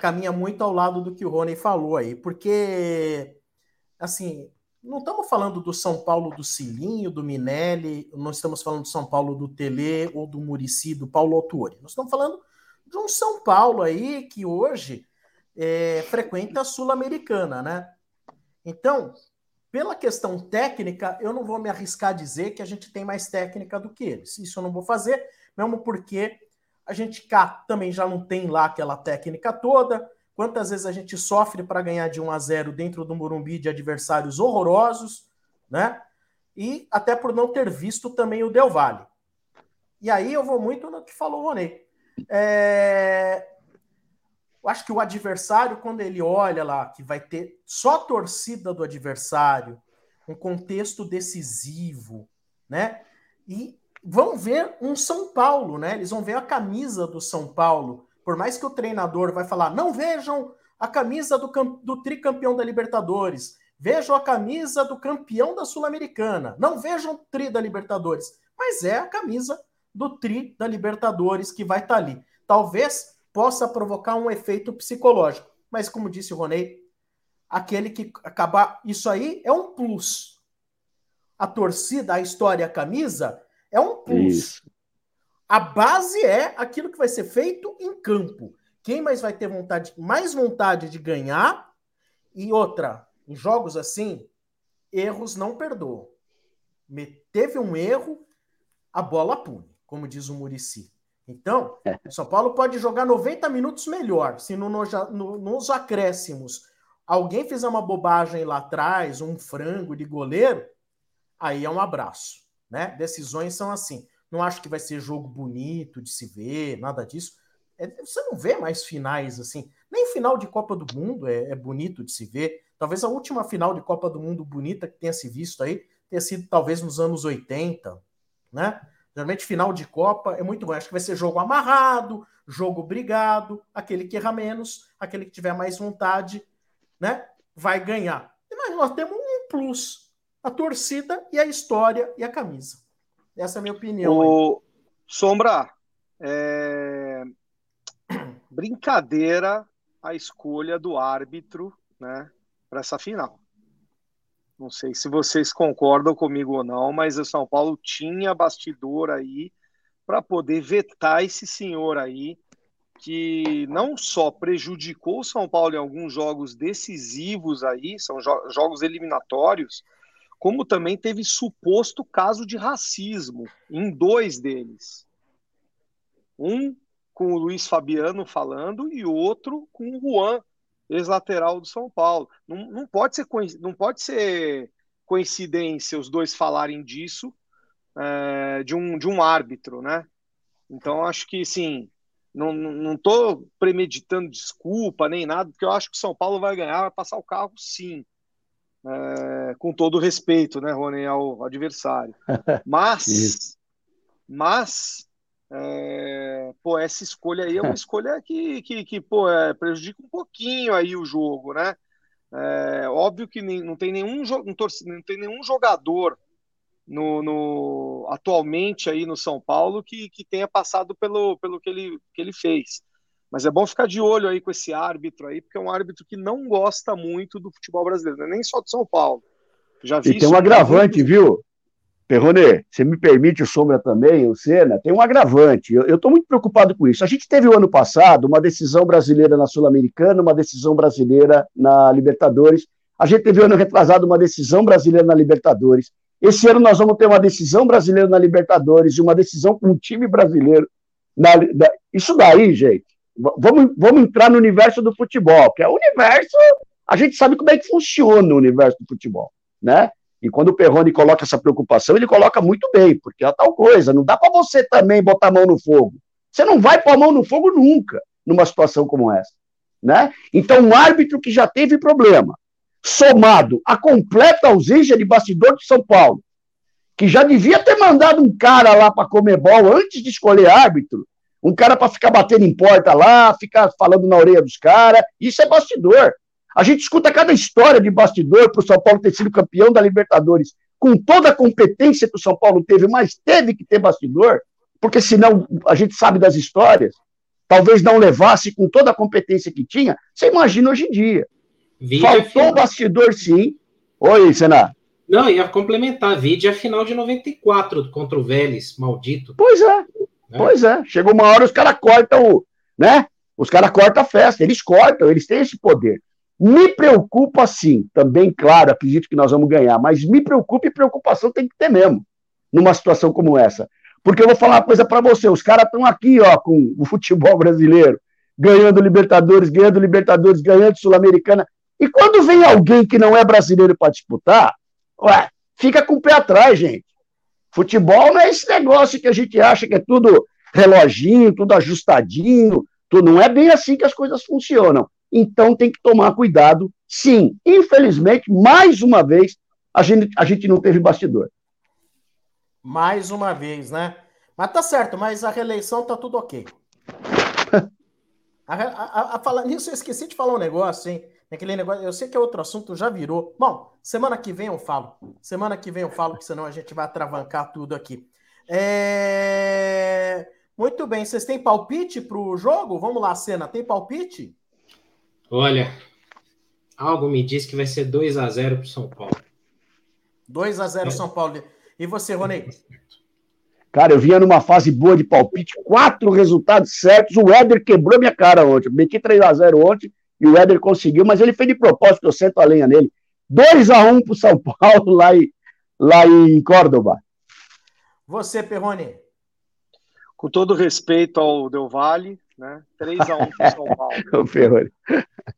caminha muito ao lado do que o Rony falou aí, porque assim, não estamos falando do São Paulo do Cilinho, do Minelli, não estamos falando do São Paulo do Tele ou do Murici, do Paulo Autuori. Nós estamos falando de um São Paulo aí que hoje é, frequenta a Sul-Americana, né? Então, pela questão técnica, eu não vou me arriscar a dizer que a gente tem mais técnica do que eles. Isso eu não vou fazer, mesmo porque a gente cá também já não tem lá aquela técnica toda. Quantas vezes a gente sofre para ganhar de 1 a 0 dentro do Morumbi de adversários horrorosos, né? E até por não ter visto também o Del Valle. E aí eu vou muito no que falou o Ronê. É... Eu acho que o adversário, quando ele olha lá que vai ter só torcida do adversário, um contexto decisivo, né? E vão ver um São Paulo, né? Eles vão ver a camisa do São Paulo por mais que o treinador vai falar, não vejam a camisa do, do tricampeão da Libertadores, vejam a camisa do campeão da Sul-Americana, não vejam o tri da Libertadores, mas é a camisa do tri da Libertadores que vai estar tá ali. Talvez possa provocar um efeito psicológico, mas como disse o Ronei, aquele que acabar isso aí é um plus. A torcida, a história, a camisa é um plus. Isso. A base é aquilo que vai ser feito em campo. Quem mais vai ter vontade, mais vontade de ganhar? E outra, em jogos assim, erros não perdoam. Teve um erro, a bola pune, como diz o Murici. Então, é. São Paulo pode jogar 90 minutos melhor. Se no, no, nos acréscimos alguém fizer uma bobagem lá atrás, um frango de goleiro, aí é um abraço. Né? Decisões são assim. Não acho que vai ser jogo bonito de se ver, nada disso. É, você não vê mais finais assim. Nem final de Copa do Mundo é, é, bonito de se ver. Talvez a última final de Copa do Mundo bonita que tenha se visto aí tenha sido talvez nos anos 80, né? Geralmente, final de Copa é muito bom. Acho que vai ser jogo amarrado, jogo brigado. Aquele que erra menos, aquele que tiver mais vontade, né? Vai ganhar. Mas nós temos um plus: a torcida e a história e a camisa. Essa é a minha opinião. O... Sombra, é... brincadeira a escolha do árbitro, né, para essa final. Não sei se vocês concordam comigo ou não, mas o São Paulo tinha bastidor aí para poder vetar esse senhor aí, que não só prejudicou o São Paulo em alguns jogos decisivos aí, são jo jogos eliminatórios, como também teve suposto caso de racismo em dois deles. Um com o Luiz Fabiano falando e outro com o Juan ex-lateral do São Paulo. Não, não, pode ser, não pode ser coincidência os dois falarem disso é, de, um, de um árbitro, né? Então, acho que, sim, não estou premeditando desculpa nem nada, porque eu acho que o São Paulo vai ganhar, vai passar o carro, sim. É, com todo respeito, né, Rony, ao adversário. Mas, mas é, pô, essa escolha aí é uma escolha que, que, que pô, é, prejudica um pouquinho aí o jogo, né? É, óbvio que nem, não, tem nenhum, não, não tem nenhum jogador no, no, atualmente aí no São Paulo que, que tenha passado pelo, pelo que, ele, que ele fez. Mas é bom ficar de olho aí com esse árbitro aí, porque é um árbitro que não gosta muito do futebol brasileiro, né? nem só do São Paulo. Já vi e tem um agravante, viu? Perrone, você me permite o Sombra também, o Senna, tem um agravante. Eu estou muito preocupado com isso. A gente teve o ano passado uma decisão brasileira na Sul-Americana, uma decisão brasileira na Libertadores. A gente teve o ano retrasado uma decisão brasileira na Libertadores. Esse ano nós vamos ter uma decisão brasileira na Libertadores e uma decisão com um time brasileiro. Na, isso daí, gente, vamos, vamos entrar no universo do futebol, que é o universo. A gente sabe como é que funciona o universo do futebol, né? E quando o Perrone coloca essa preocupação, ele coloca muito bem, porque é tal coisa, não dá para você também botar a mão no fogo. Você não vai pôr a mão no fogo nunca, numa situação como essa. Né? Então, um árbitro que já teve problema, somado à completa ausência de bastidor de São Paulo, que já devia ter mandado um cara lá para comer bola antes de escolher árbitro, um cara para ficar batendo em porta lá, ficar falando na orelha dos caras, isso é bastidor. A gente escuta cada história de bastidor para o São Paulo ter sido campeão da Libertadores, com toda a competência que o São Paulo teve, mas teve que ter bastidor, porque senão a gente sabe das histórias, talvez não levasse com toda a competência que tinha. Você imagina hoje em dia. Faltou bastidor, sim. Oi, Senato. Não, ia complementar. Vídeo a final de 94 contra o Vélez, maldito. Pois é. Né? Pois é. Chegou uma hora, os caras cortam, né? Os caras cortam a festa, eles cortam, eles têm esse poder. Me preocupa sim, também, claro, acredito que nós vamos ganhar, mas me preocupa e preocupação tem que ter mesmo, numa situação como essa. Porque eu vou falar uma coisa para você: os caras estão aqui, ó, com o futebol brasileiro, ganhando Libertadores, ganhando Libertadores, ganhando Sul-Americana. E quando vem alguém que não é brasileiro para disputar, ué, fica com o pé atrás, gente. Futebol não é esse negócio que a gente acha que é tudo reloginho, tudo ajustadinho, tudo. não é bem assim que as coisas funcionam. Então tem que tomar cuidado. Sim, infelizmente, mais uma vez, a gente, a gente não teve bastidor. Mais uma vez, né? Mas tá certo, mas a reeleição tá tudo ok. a, a, a, falar nisso, eu esqueci de falar um negócio, hein? Aquele negócio, eu sei que é outro assunto, já virou. Bom, semana que vem eu falo. Semana que vem eu falo, que senão a gente vai atravancar tudo aqui. É... Muito bem, vocês têm palpite para o jogo? Vamos lá, cena. Tem palpite? Olha, algo me diz que vai ser 2 a 0 para São Paulo. 2 a 0 é. São Paulo. E você, Rony? Cara, eu vinha numa fase boa de palpite, quatro resultados certos. O Éder quebrou minha cara ontem. Meti 3 a 0 ontem e o Éder conseguiu, mas ele fez de propósito, eu sento a lenha nele. 2 a 1 para São Paulo lá em, lá em Córdoba. Você, Perrone? Com todo respeito ao Del Valle, né? 3x1 para São Paulo. Ferrari.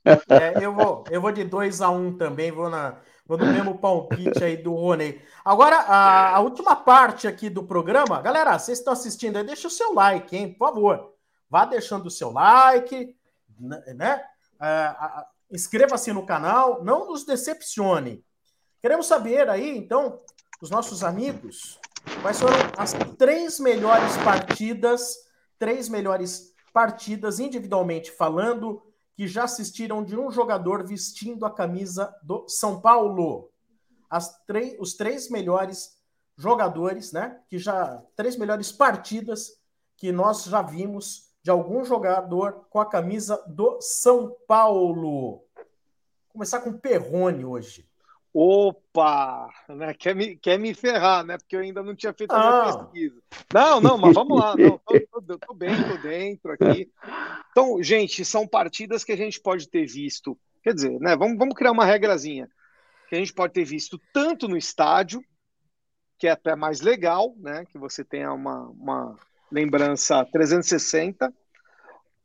É, eu, vou, eu vou de 2x1 também, vou, na, vou no mesmo palpite aí do Rony. Agora, a, a, última parte aqui do programa, galera, vocês estão assistindo aí, deixa o seu like, hein, por favor. Vá deixando o seu like, né? né? É, Inscreva-se no canal, não nos decepcione. Queremos saber aí, então, os nossos amigos, quais foram as três melhores partidas, três melhores partidas individualmente falando, que já assistiram de um jogador vestindo a camisa do São Paulo. Os três melhores jogadores, né? Que já. Três melhores partidas que nós já vimos de algum jogador com a camisa do São Paulo. Vou começar com Perrone hoje. Opa! Né? Quer, me, quer me ferrar, né? Porque eu ainda não tinha feito a minha ah. pesquisa. Não, não, mas vamos lá. Não, tô, tô, tô, bem, tô dentro aqui. Então, gente, são partidas que a gente pode ter visto. Quer dizer, né? Vamos, vamos criar uma regrazinha. Que a gente pode ter visto tanto no estádio, que é até mais legal, né? Que você tenha uma, uma lembrança 360,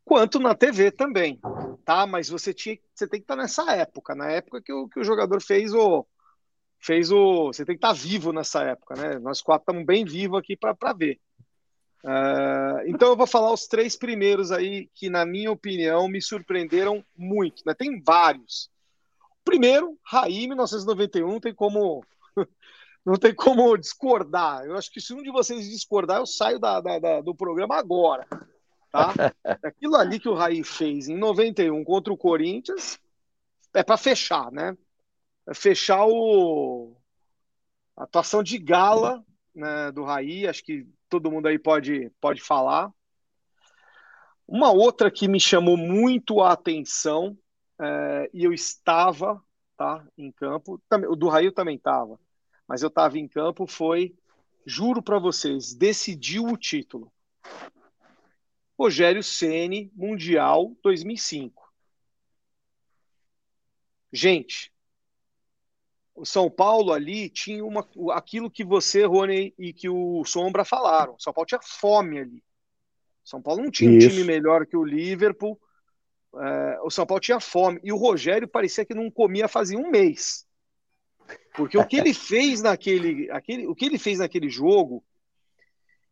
quanto na TV também, tá? Mas você tinha, você tem que estar nessa época, na época que o, que o jogador fez o fez o, você tem que estar vivo nessa época, né? Nós quatro estamos bem vivos aqui para ver. Uh, então eu vou falar os três primeiros aí que, na minha opinião, me surpreenderam muito. Né? Tem vários. Primeiro, Raí, 1991, tem como não tem como discordar. Eu acho que se um de vocês discordar, eu saio da, da, da do programa agora tá? Aquilo ali que o Raí fez em 91 contra o Corinthians é para fechar, né? É fechar o a atuação de gala né, do Raí, acho que todo mundo aí pode, pode falar. Uma outra que me chamou muito a atenção, é, e eu estava tá, em campo, também, o do Raí também estava, mas eu estava em campo, foi, juro para vocês, decidiu o título. Rogério Ceni Mundial 2005. Gente, o São Paulo ali tinha uma, aquilo que você, Rony, e que o Sombra falaram. São Paulo tinha fome ali. São Paulo não tinha Isso. um time melhor que o Liverpool. É, o São Paulo tinha fome. E o Rogério parecia que não comia fazia um mês. Porque o que ele fez naquele, aquele, o que ele fez naquele jogo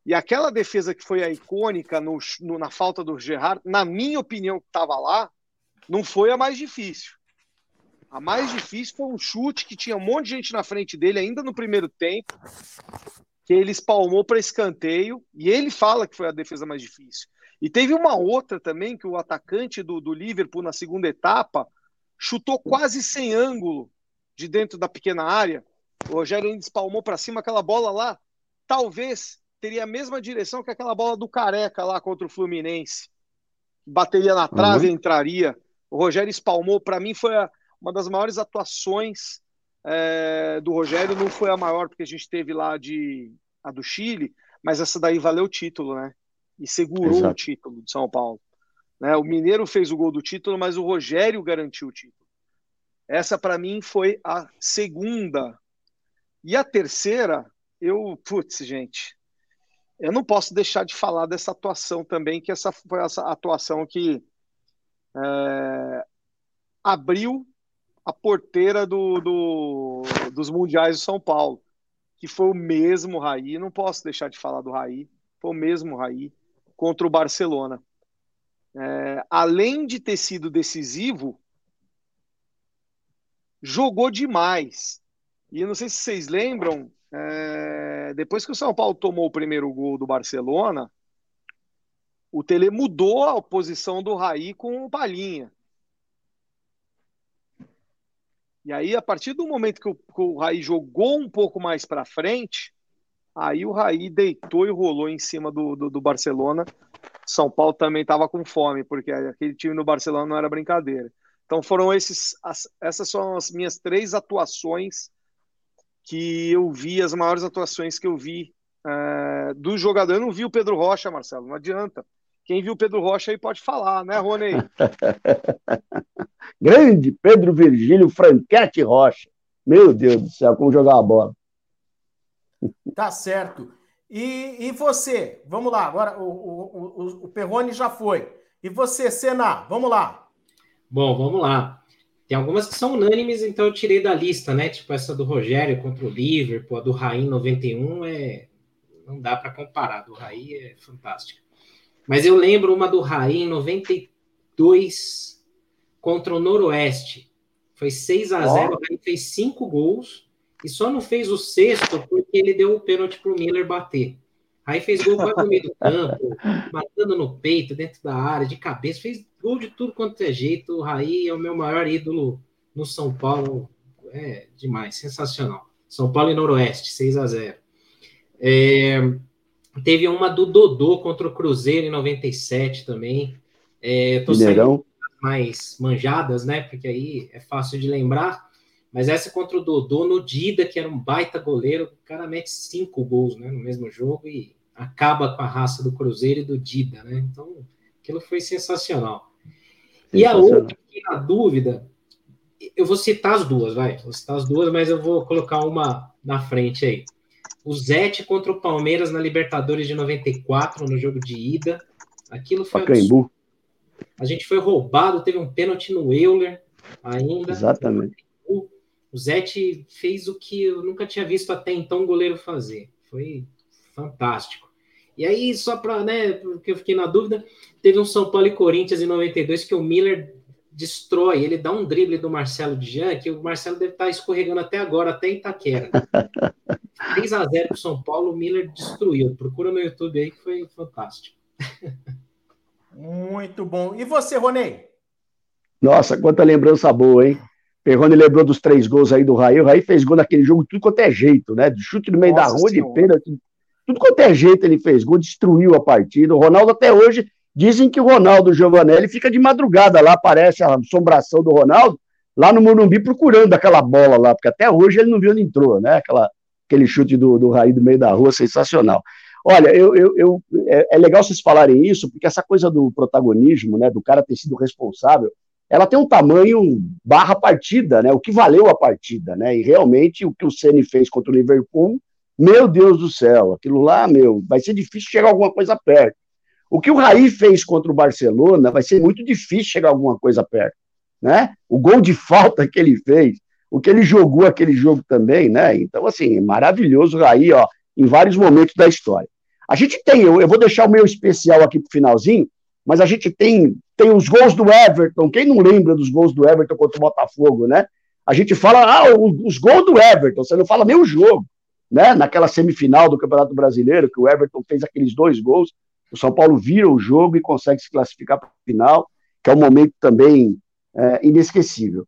e aquela defesa que foi a icônica no, no, na falta do Gerard, na minha opinião, que estava lá, não foi a mais difícil. A mais difícil foi um chute que tinha um monte de gente na frente dele, ainda no primeiro tempo, que ele espalmou para escanteio, e ele fala que foi a defesa mais difícil. E teve uma outra também, que o atacante do, do Liverpool, na segunda etapa, chutou quase sem ângulo de dentro da pequena área. O Rogério ainda espalmou para cima aquela bola lá. Talvez teria a mesma direção que aquela bola do Careca lá contra o Fluminense. Bateria na trave uhum. entraria. O Rogério espalmou. Para mim, foi a, uma das maiores atuações é, do Rogério. Não foi a maior, porque a gente teve lá de, a do Chile, mas essa daí valeu o título, né? E segurou Exato. o título de São Paulo. Né? O Mineiro fez o gol do título, mas o Rogério garantiu o título. Essa, para mim, foi a segunda. E a terceira, eu, putz, gente, eu não posso deixar de falar dessa atuação também, que essa foi essa atuação que é, abriu a porteira do, do, dos mundiais do São Paulo, que foi o mesmo Raí, não posso deixar de falar do Raí, foi o mesmo Raí contra o Barcelona. É, além de ter sido decisivo, jogou demais. E eu não sei se vocês lembram, é, depois que o São Paulo tomou o primeiro gol do Barcelona, o Tele mudou a posição do Raí com o Palinha. E aí, a partir do momento que o, que o Raí jogou um pouco mais para frente, aí o Raí deitou e rolou em cima do, do, do Barcelona. São Paulo também estava com fome, porque aquele time no Barcelona não era brincadeira. Então foram esses, as, essas são as minhas três atuações que eu vi, as maiores atuações que eu vi uh, do jogador. Eu não vi o Pedro Rocha, Marcelo, não adianta. Quem viu o Pedro Rocha aí pode falar, né, Rony? Grande Pedro Virgílio Franquete Rocha. Meu Deus do céu, como jogar a bola. Tá certo. E, e você? Vamos lá, agora o, o, o, o Perrone já foi. E você, Senna? Vamos lá. Bom, vamos lá. Tem algumas que são unânimes, então eu tirei da lista, né? Tipo essa do Rogério contra o Liverpool, a do Raí 91 é não dá para comparar, do Raí é fantástica. Mas eu lembro uma do Raí em 92 contra o Noroeste. Foi 6 a 0 oh. o Raí fez cinco gols e só não fez o sexto porque ele deu o pênalti para o Miller bater. Aí fez gol quase no meio do campo, matando no peito, dentro da área, de cabeça, fez gol de tudo quanto é jeito. O Raí é o meu maior ídolo no São Paulo. É demais, sensacional. São Paulo e Noroeste, 6 a 0 é, Teve uma do Dodô contra o Cruzeiro em 97 também. É, tô Mineirão. mais manjadas, né? Porque aí é fácil de lembrar. Mas essa contra o Dodô no Dida, que era um baita goleiro, o cara mete cinco gols né, no mesmo jogo e acaba com a raça do Cruzeiro e do Dida, né? Então, aquilo foi sensacional. E a outra, aqui na dúvida, eu vou citar as duas, vai. Vou citar as duas, mas eu vou colocar uma na frente aí. O Zete contra o Palmeiras na Libertadores de 94, no jogo de ida. Aquilo foi. Pacaembu. A gente foi roubado, teve um pênalti no Euler ainda. Exatamente. O Zete fez o que eu nunca tinha visto até então um goleiro fazer. Foi fantástico. E aí, só para, né, porque eu fiquei na dúvida, teve um São Paulo e Corinthians em 92 que o Miller destrói, ele dá um drible do Marcelo Dian, que o Marcelo deve estar escorregando até agora, até Itaquera. 3 a 0 para o São Paulo, o Miller destruiu. Procura no YouTube aí que foi fantástico. Muito bom. E você, Ronei? Nossa, quanta lembrança boa, hein? Perrone lembrou dos três gols aí do Raí. O Raí fez gol naquele jogo tudo quanto é jeito, né? De chute no meio Nossa da rua, senhora. de pênalti, tudo quanto é jeito ele fez gol, destruiu a partida. O Ronaldo até hoje, dizem que o Ronaldo Giovanelli fica de madrugada lá, aparece a assombração do Ronaldo, lá no Morumbi procurando aquela bola lá, porque até hoje ele não viu onde entrou, né? Aquela, aquele chute do, do Raí do meio da rua, sensacional. Olha, eu, eu, eu é, é, legal vocês falarem isso, porque essa coisa do protagonismo, né, do cara ter sido responsável, ela tem um tamanho barra partida, né, o que valeu a partida, né, e realmente o que o Ceni fez contra o Liverpool meu Deus do céu, aquilo lá, meu, vai ser difícil chegar alguma coisa perto. O que o Raí fez contra o Barcelona vai ser muito difícil chegar alguma coisa perto, né? O gol de falta que ele fez, o que ele jogou aquele jogo também, né? Então, assim, maravilhoso o Raí, ó, em vários momentos da história. A gente tem, eu, eu vou deixar o meu especial aqui pro finalzinho, mas a gente tem, tem os gols do Everton. Quem não lembra dos gols do Everton contra o Botafogo, né? A gente fala, ah, os gols do Everton, você não fala nem o jogo né, naquela semifinal do Campeonato Brasileiro, que o Everton fez aqueles dois gols, o São Paulo vira o jogo e consegue se classificar para a final, que é um momento também é, inesquecível.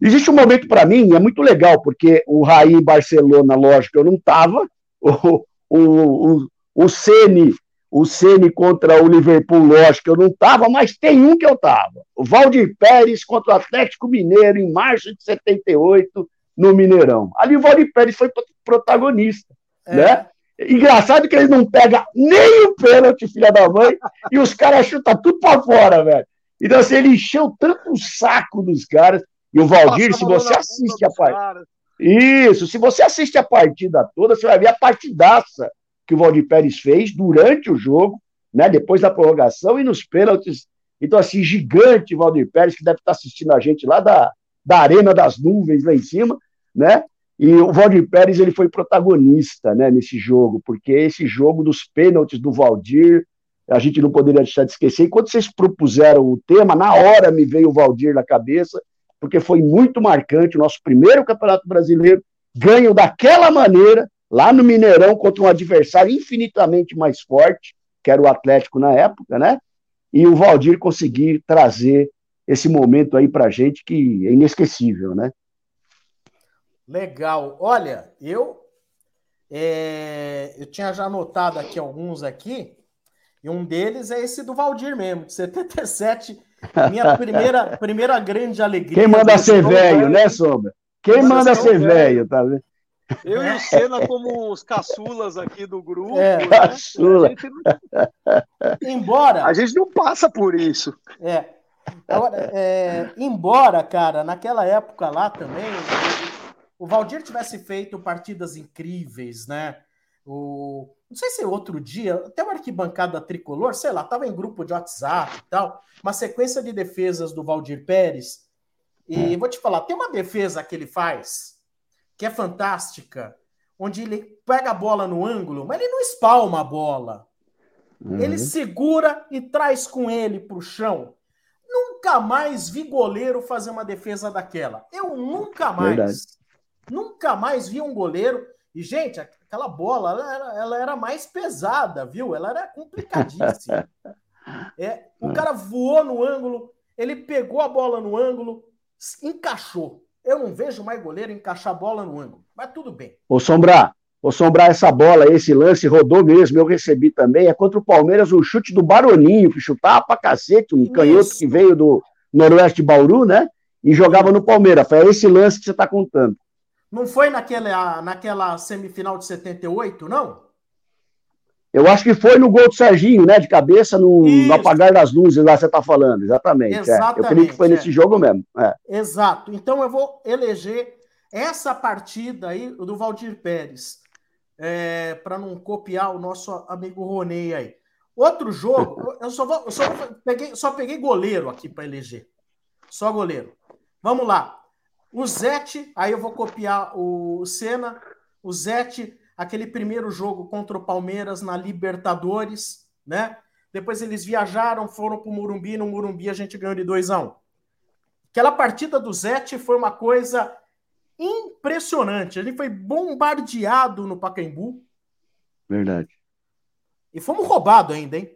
Existe um momento para mim, é muito legal, porque o Raí Barcelona, lógico, eu não estava, o, o, o, o Ceni o Ceni contra o Liverpool, lógico, eu não estava, mas tem um que eu estava. O Valdir Pérez contra o Atlético Mineiro em março de 78, no Mineirão. Ali o Valdir Pérez foi protagonista, é. né? Engraçado que ele não pega nem o pênalti, filha da mãe, e os caras chutam tudo para fora, velho. Então, assim, ele encheu tanto o saco dos caras. E o Valdir, se você assiste a partida. Isso, se você assiste a partida toda, você vai ver a partidaça que o Valdir Pérez fez durante o jogo, né? Depois da prorrogação e nos pênaltis. Então, assim, gigante Valdir Pérez, que deve estar assistindo a gente lá da, da Arena das Nuvens, lá em cima, né? E o Valdir Pérez ele foi protagonista né, nesse jogo, porque esse jogo dos pênaltis do Valdir, a gente não poderia deixar de esquecer. E quando vocês propuseram o tema, na hora me veio o Valdir na cabeça, porque foi muito marcante. O nosso primeiro Campeonato Brasileiro ganho daquela maneira, lá no Mineirão, contra um adversário infinitamente mais forte, que era o Atlético na época, né? E o Valdir conseguir trazer esse momento aí pra gente que é inesquecível, né? Legal. Olha, eu é, eu tinha já anotado aqui alguns aqui, e um deles é esse do Valdir mesmo, de 77. Minha primeira, primeira grande alegria. Quem manda ser velho, né, Sombra? Quem manda, ser velho, tá vendo? Eu e o Senna como os caçulas aqui do grupo. É, né? caçula. A não... Embora. A gente não passa por isso. É. Agora, é, embora, cara, naquela época lá também, o Valdir tivesse feito partidas incríveis, né? O, não sei se outro dia, até uma arquibancada tricolor, sei lá, estava em grupo de WhatsApp e tal, uma sequência de defesas do Valdir Pérez. E vou te falar, tem uma defesa que ele faz que é fantástica, onde ele pega a bola no ângulo, mas ele não espalma a bola. Uhum. Ele segura e traz com ele para o chão. Nunca mais vi goleiro fazer uma defesa daquela. Eu nunca mais. Verdade. Nunca mais vi um goleiro. E, gente, aquela bola, ela era, ela era mais pesada, viu? Ela era complicadíssima. É, o cara voou no ângulo, ele pegou a bola no ângulo, encaixou. Eu não vejo mais goleiro encaixar a bola no ângulo, mas tudo bem. Ô Sombrar, ô Sombrar, essa bola, esse lance rodou mesmo, eu recebi também. É contra o Palmeiras o chute do Baroninho, que chutava pra cacete, um Isso. canhoto que veio do Noroeste Bauru, né? E jogava no Palmeiras. Foi esse lance que você está contando. Não foi naquela, naquela semifinal de 78, não? Eu acho que foi no gol do Serginho, né? De cabeça, no, no apagar das luzes, lá você está falando, exatamente. exatamente é. Eu creio que foi é. nesse jogo mesmo. É. Exato. Então eu vou eleger essa partida aí do Valdir Pérez, é, para não copiar o nosso amigo Ronei aí. Outro jogo, eu só, vou, eu só, peguei, só peguei goleiro aqui para eleger. Só goleiro. Vamos lá. O Zete, aí eu vou copiar o Senna. O Zete aquele primeiro jogo contra o Palmeiras na Libertadores, né? Depois eles viajaram, foram para o Murumbi, no Murumbi a gente ganhou de 2 a 1 um. Aquela partida do Zete foi uma coisa impressionante. Ele foi bombardeado no Pacaembu. Verdade. E fomos roubados ainda, hein?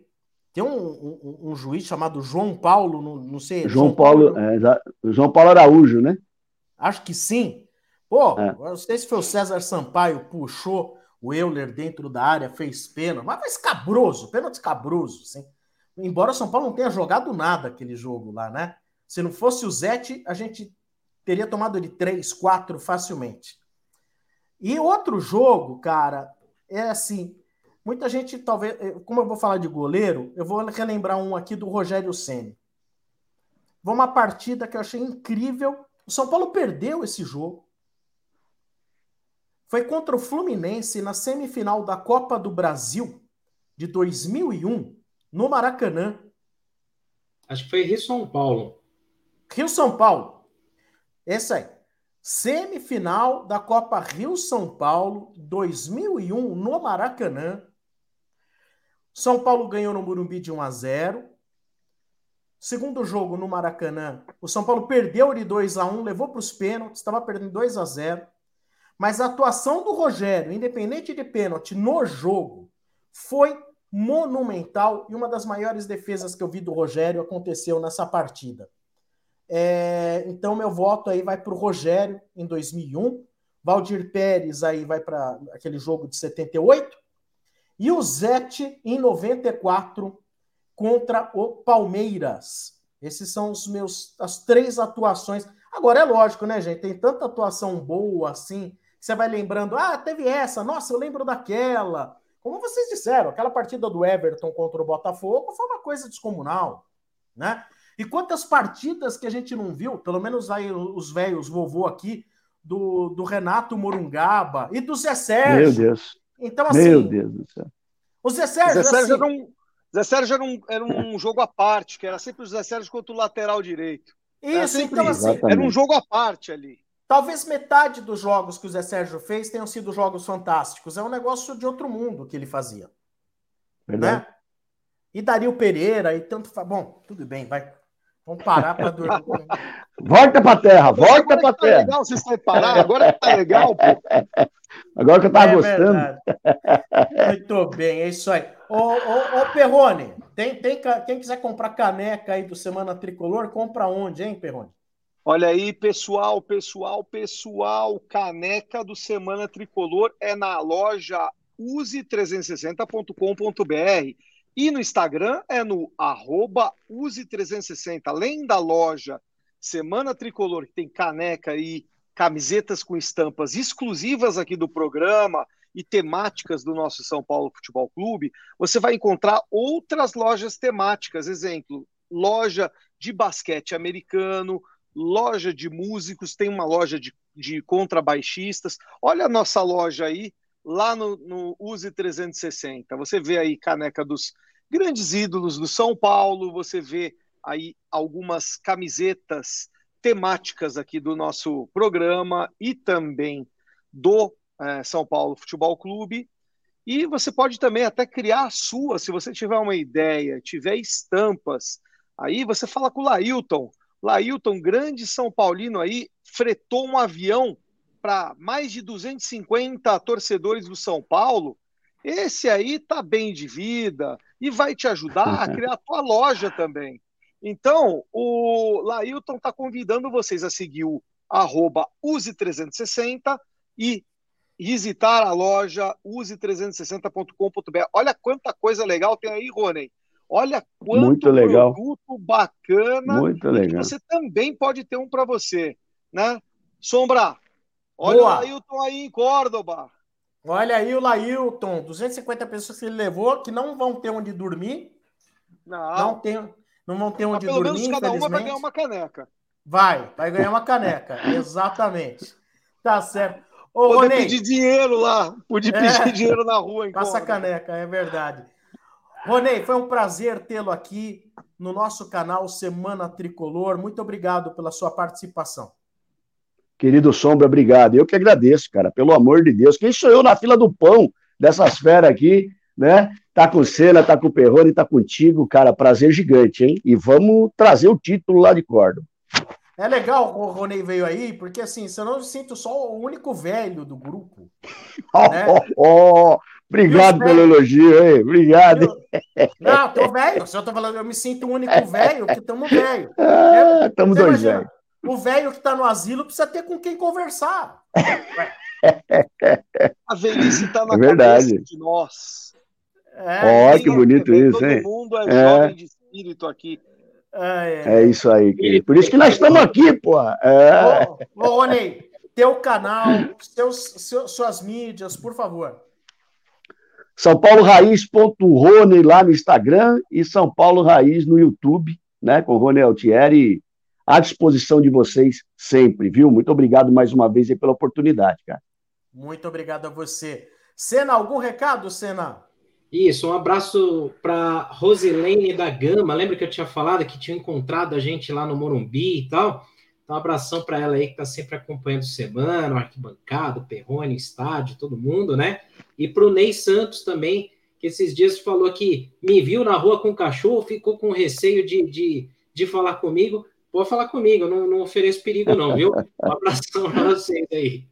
Tem um, um, um, juiz chamado João Paulo, não, não sei. João, João Paulo, Paulo é, João Paulo Araújo, né? Acho que sim. Pô, é. não sei se foi o César Sampaio, puxou o Euler dentro da área, fez pênalti, mas foi escabroso, pênalti escabroso, assim. Embora o São Paulo não tenha jogado nada aquele jogo lá, né? Se não fosse o Zete, a gente teria tomado de 3, 4 facilmente. E outro jogo, cara, é assim, muita gente talvez, eh, como eu vou falar de goleiro, eu vou relembrar um aqui do Rogério Ceni. Foi uma partida que eu achei incrível. O São Paulo perdeu esse jogo. Foi contra o Fluminense na semifinal da Copa do Brasil de 2001, no Maracanã. Acho que foi Rio-São Paulo. Rio-São Paulo. Esse aí. Semifinal da Copa Rio-São Paulo 2001, no Maracanã. São Paulo ganhou no Morumbi de 1 a 0. Segundo jogo no Maracanã, o São Paulo perdeu de 2 a 1, levou para os pênaltis, estava perdendo 2 a 0. Mas a atuação do Rogério, independente de pênalti, no jogo, foi monumental e uma das maiores defesas que eu vi do Rogério aconteceu nessa partida. É, então, meu voto aí vai para o Rogério em 2001. Valdir Pérez aí vai para aquele jogo de 78. E o Zete em 94 contra o Palmeiras. Esses são os meus as três atuações. Agora é lógico, né, gente? Tem tanta atuação boa assim você vai lembrando, ah, teve essa, nossa, eu lembro daquela. Como vocês disseram, aquela partida do Everton contra o Botafogo foi uma coisa descomunal, né? E quantas partidas que a gente não viu, pelo menos aí os velhos vovô aqui, do, do Renato Morungaba e do Zé Sérgio. Meu Deus. Então, assim. Meu Deus do céu. O Zé Sérgio. Zé Sérgio, assim, era, um, Zé Sérgio era, um, era um jogo à parte, que era sempre o Zé Sérgio contra o lateral direito. Isso, então, assim. Era um jogo à parte ali. Talvez metade dos jogos que o Zé Sérgio fez tenham sido jogos fantásticos. É um negócio de outro mundo que ele fazia. Verdade. Né? E Dario Pereira e tanto. Bom, tudo bem, vai. Vamos parar para dormir. volta para terra, volta para tá terra. Legal vocês parar, agora que tá legal, pô. Agora que eu tava é gostando. Verdade. Muito bem, é isso aí. Ô, ô, ô Perrone, tem, tem, quem quiser comprar caneca aí do Semana Tricolor, compra onde, hein, Perrone? Olha aí, pessoal, pessoal, pessoal, caneca do Semana Tricolor é na loja use360.com.br e no Instagram é no arroba use360. Além da loja Semana Tricolor, que tem caneca e camisetas com estampas exclusivas aqui do programa e temáticas do nosso São Paulo Futebol Clube, você vai encontrar outras lojas temáticas, exemplo, loja de basquete americano, loja de músicos, tem uma loja de, de contrabaixistas. Olha a nossa loja aí, lá no, no Use 360. Você vê aí caneca dos grandes ídolos do São Paulo, você vê aí algumas camisetas temáticas aqui do nosso programa e também do é, São Paulo Futebol Clube. E você pode também até criar a sua, se você tiver uma ideia, tiver estampas. Aí você fala com o Lailton. Lailton, grande São Paulino aí, fretou um avião para mais de 250 torcedores do São Paulo. Esse aí tá bem de vida e vai te ajudar a criar a tua loja também. Então, o Lailton está convidando vocês a seguir o arroba use360 e visitar a loja use360.com.br. Olha quanta coisa legal tem aí, Rony. Olha quanto Muito legal. produto bacana. Muito legal. você também pode ter um para você, né? Sombra, olha Boa. o Lailton aí em Córdoba. Olha aí o Lailton, 250 pessoas que ele levou que não vão ter onde dormir. Não. Não, tem, não vão ter onde Mas pelo dormir, menos cada uma vai ganhar uma caneca. Vai, vai ganhar uma caneca, exatamente. Tá certo. Ô, Poder Ronei, pedir dinheiro lá, pude é, pedir dinheiro na rua. Passa caneca, é verdade. Ronei, foi um prazer tê-lo aqui no nosso canal Semana Tricolor. Muito obrigado pela sua participação. Querido Sombra, obrigado. Eu que agradeço, cara, pelo amor de Deus. Quem sou eu na fila do pão dessas feras aqui, né? Tá com o Senna, tá com o Perrone, tá contigo, cara. Prazer gigante, hein? E vamos trazer o título lá de Córdoba. É legal que o Ronei veio aí, porque assim, se eu não me sinto só o único velho do grupo. Oh, né? oh, oh. Obrigado pelo elogio, hein? Obrigado. Eu... Não, tô velho. Se eu tô falando, eu me sinto o único velho que estamos velho. Ah, estamos dois velhos. O velho que está no asilo precisa ter com quem conversar. A velhice está na é verdade. de nós. É, Ó, que bonito isso, todo hein? Todo mundo é, é, jovem de espírito aqui. É, é. é isso aí, querido. Por isso que nós estamos aqui, pô. É. Ô, ô Rony, teu canal, seus, seus, suas mídias, por favor. São Paulo Raiz.rony lá no Instagram e São Paulo Raiz no YouTube, né? Com Rony Altieri à disposição de vocês sempre, viu? Muito obrigado mais uma vez pela oportunidade, cara. Muito obrigado a você. Sena, algum recado, Sena? Isso, um abraço para Rosilene da Gama. Lembra que eu tinha falado que tinha encontrado a gente lá no Morumbi e tal? Então, um abração para ela aí que está sempre acompanhando semana, o arquibancado, o Perrone, estádio, todo mundo, né? E para o Ney Santos também, que esses dias falou que me viu na rua com o cachorro, ficou com receio de, de, de falar comigo. Pode falar comigo, não, não ofereço perigo, não, viu? Um abração para vocês aí.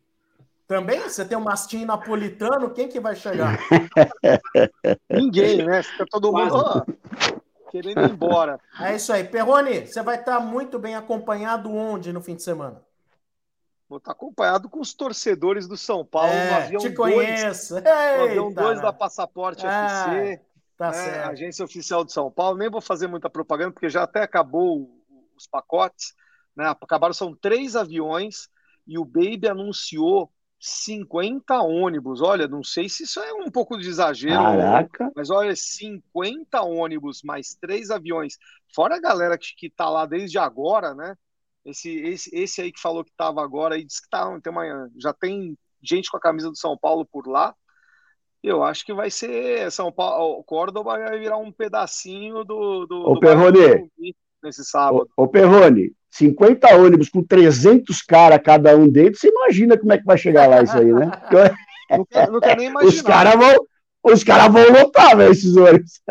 Também? Você tem um mastim napolitano, quem que vai chegar? Ninguém, né? Fica todo mundo ó, querendo ir embora. É isso aí. Perrone, você vai estar muito bem acompanhado onde no fim de semana? Vou estar acompanhado com os torcedores do São Paulo. É, te conheço. Dois, avião 2 da Passaporte ah, FC. Tá né, certo. Agência Oficial de São Paulo. Nem vou fazer muita propaganda, porque já até acabou os pacotes. Né? Acabaram, são três aviões e o Baby anunciou 50 ônibus. Olha, não sei se isso é um pouco de exagero, Caraca. mas olha, 50 ônibus mais três aviões, fora a galera que, que tá lá desde agora, né? Esse, esse, esse aí que falou que tava agora e disse que tá, tem uma, já tem gente com a camisa do São Paulo por lá. Eu acho que vai ser São Paulo, Córdoba vai virar um pedacinho do, do, Ô, do Perrone, nesse sábado. Ô, ô Perrone, 50 ônibus com 300 caras cada um dentro, você imagina como é que vai chegar lá isso aí, né? não, quero, não nem imaginar. Os caras vão, os caras vão lotar, velho, esses ônibus.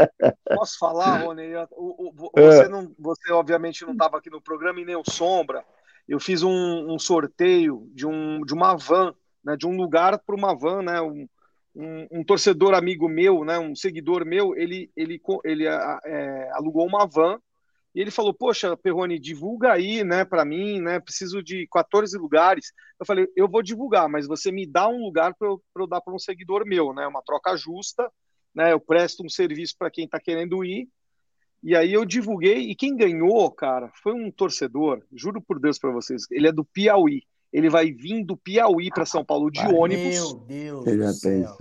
Posso falar, Rony? O, o, você, não, você, obviamente, não estava aqui no programa e nem o Sombra. Eu fiz um, um sorteio de, um, de uma van, né, de um lugar para uma van, né? Um, um, um, torcedor amigo meu, né, um seguidor meu, ele, ele, ele é, alugou uma van e ele falou: Poxa, Perrone, divulga aí, né, para mim, né? Preciso de 14 lugares. Eu falei: Eu vou divulgar, mas você me dá um lugar para eu, eu, dar para um seguidor meu, né? Uma troca justa, né? Eu presto um serviço para quem está querendo ir. E aí eu divulguei e quem ganhou, cara, foi um torcedor. Juro por Deus para vocês, ele é do Piauí. Ele vai vir do Piauí para São Paulo de Ai, ônibus. Meu Deus do céu.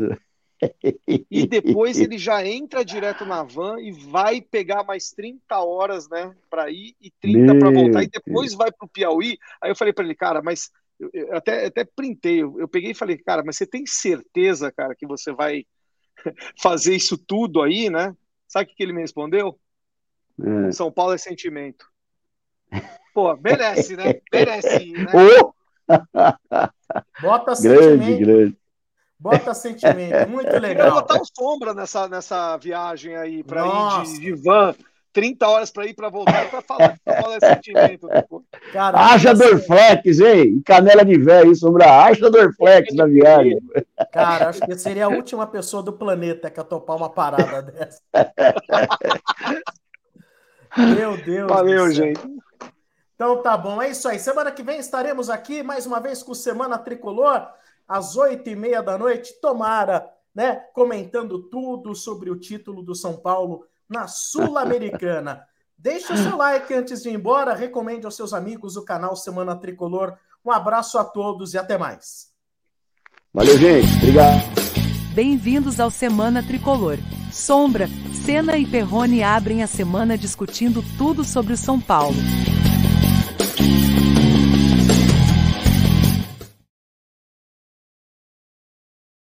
E depois ele já entra direto na van e vai pegar mais 30 horas, né, para ir e 30 para voltar. E depois vai para o Piauí. Aí eu falei para ele, cara, mas eu, eu até, até printei, eu, eu peguei e falei, cara, mas você tem certeza, cara, que você vai fazer isso tudo aí, né? Sabe o que, que ele me respondeu? É. São Paulo é sentimento. Pô, merece, né? Merece, né? Oh! Bota grande, sentimento. Grande. Bota sentimento, muito legal. Eu vou botar o sombra nessa, nessa viagem aí, para ir de, de van. 30 horas para ir para voltar para falar, pra falar sentimento. Cara, Acha Dorflex, hein? Canela de velho, sombra. Acha Dorflex na viagem. Cara, acho que seria a última pessoa do planeta que a topar uma parada dessa. Meu Deus. Valeu, gente. Então tá bom, é isso aí. Semana que vem estaremos aqui mais uma vez com Semana Tricolor, às oito e meia da noite. Tomara, né? Comentando tudo sobre o título do São Paulo na Sul-Americana. Deixe o seu like antes de ir embora, recomende aos seus amigos o canal Semana Tricolor. Um abraço a todos e até mais. Valeu, gente. Obrigado. Bem-vindos ao Semana Tricolor. Sombra, Senna e Perrone abrem a semana discutindo tudo sobre o São Paulo.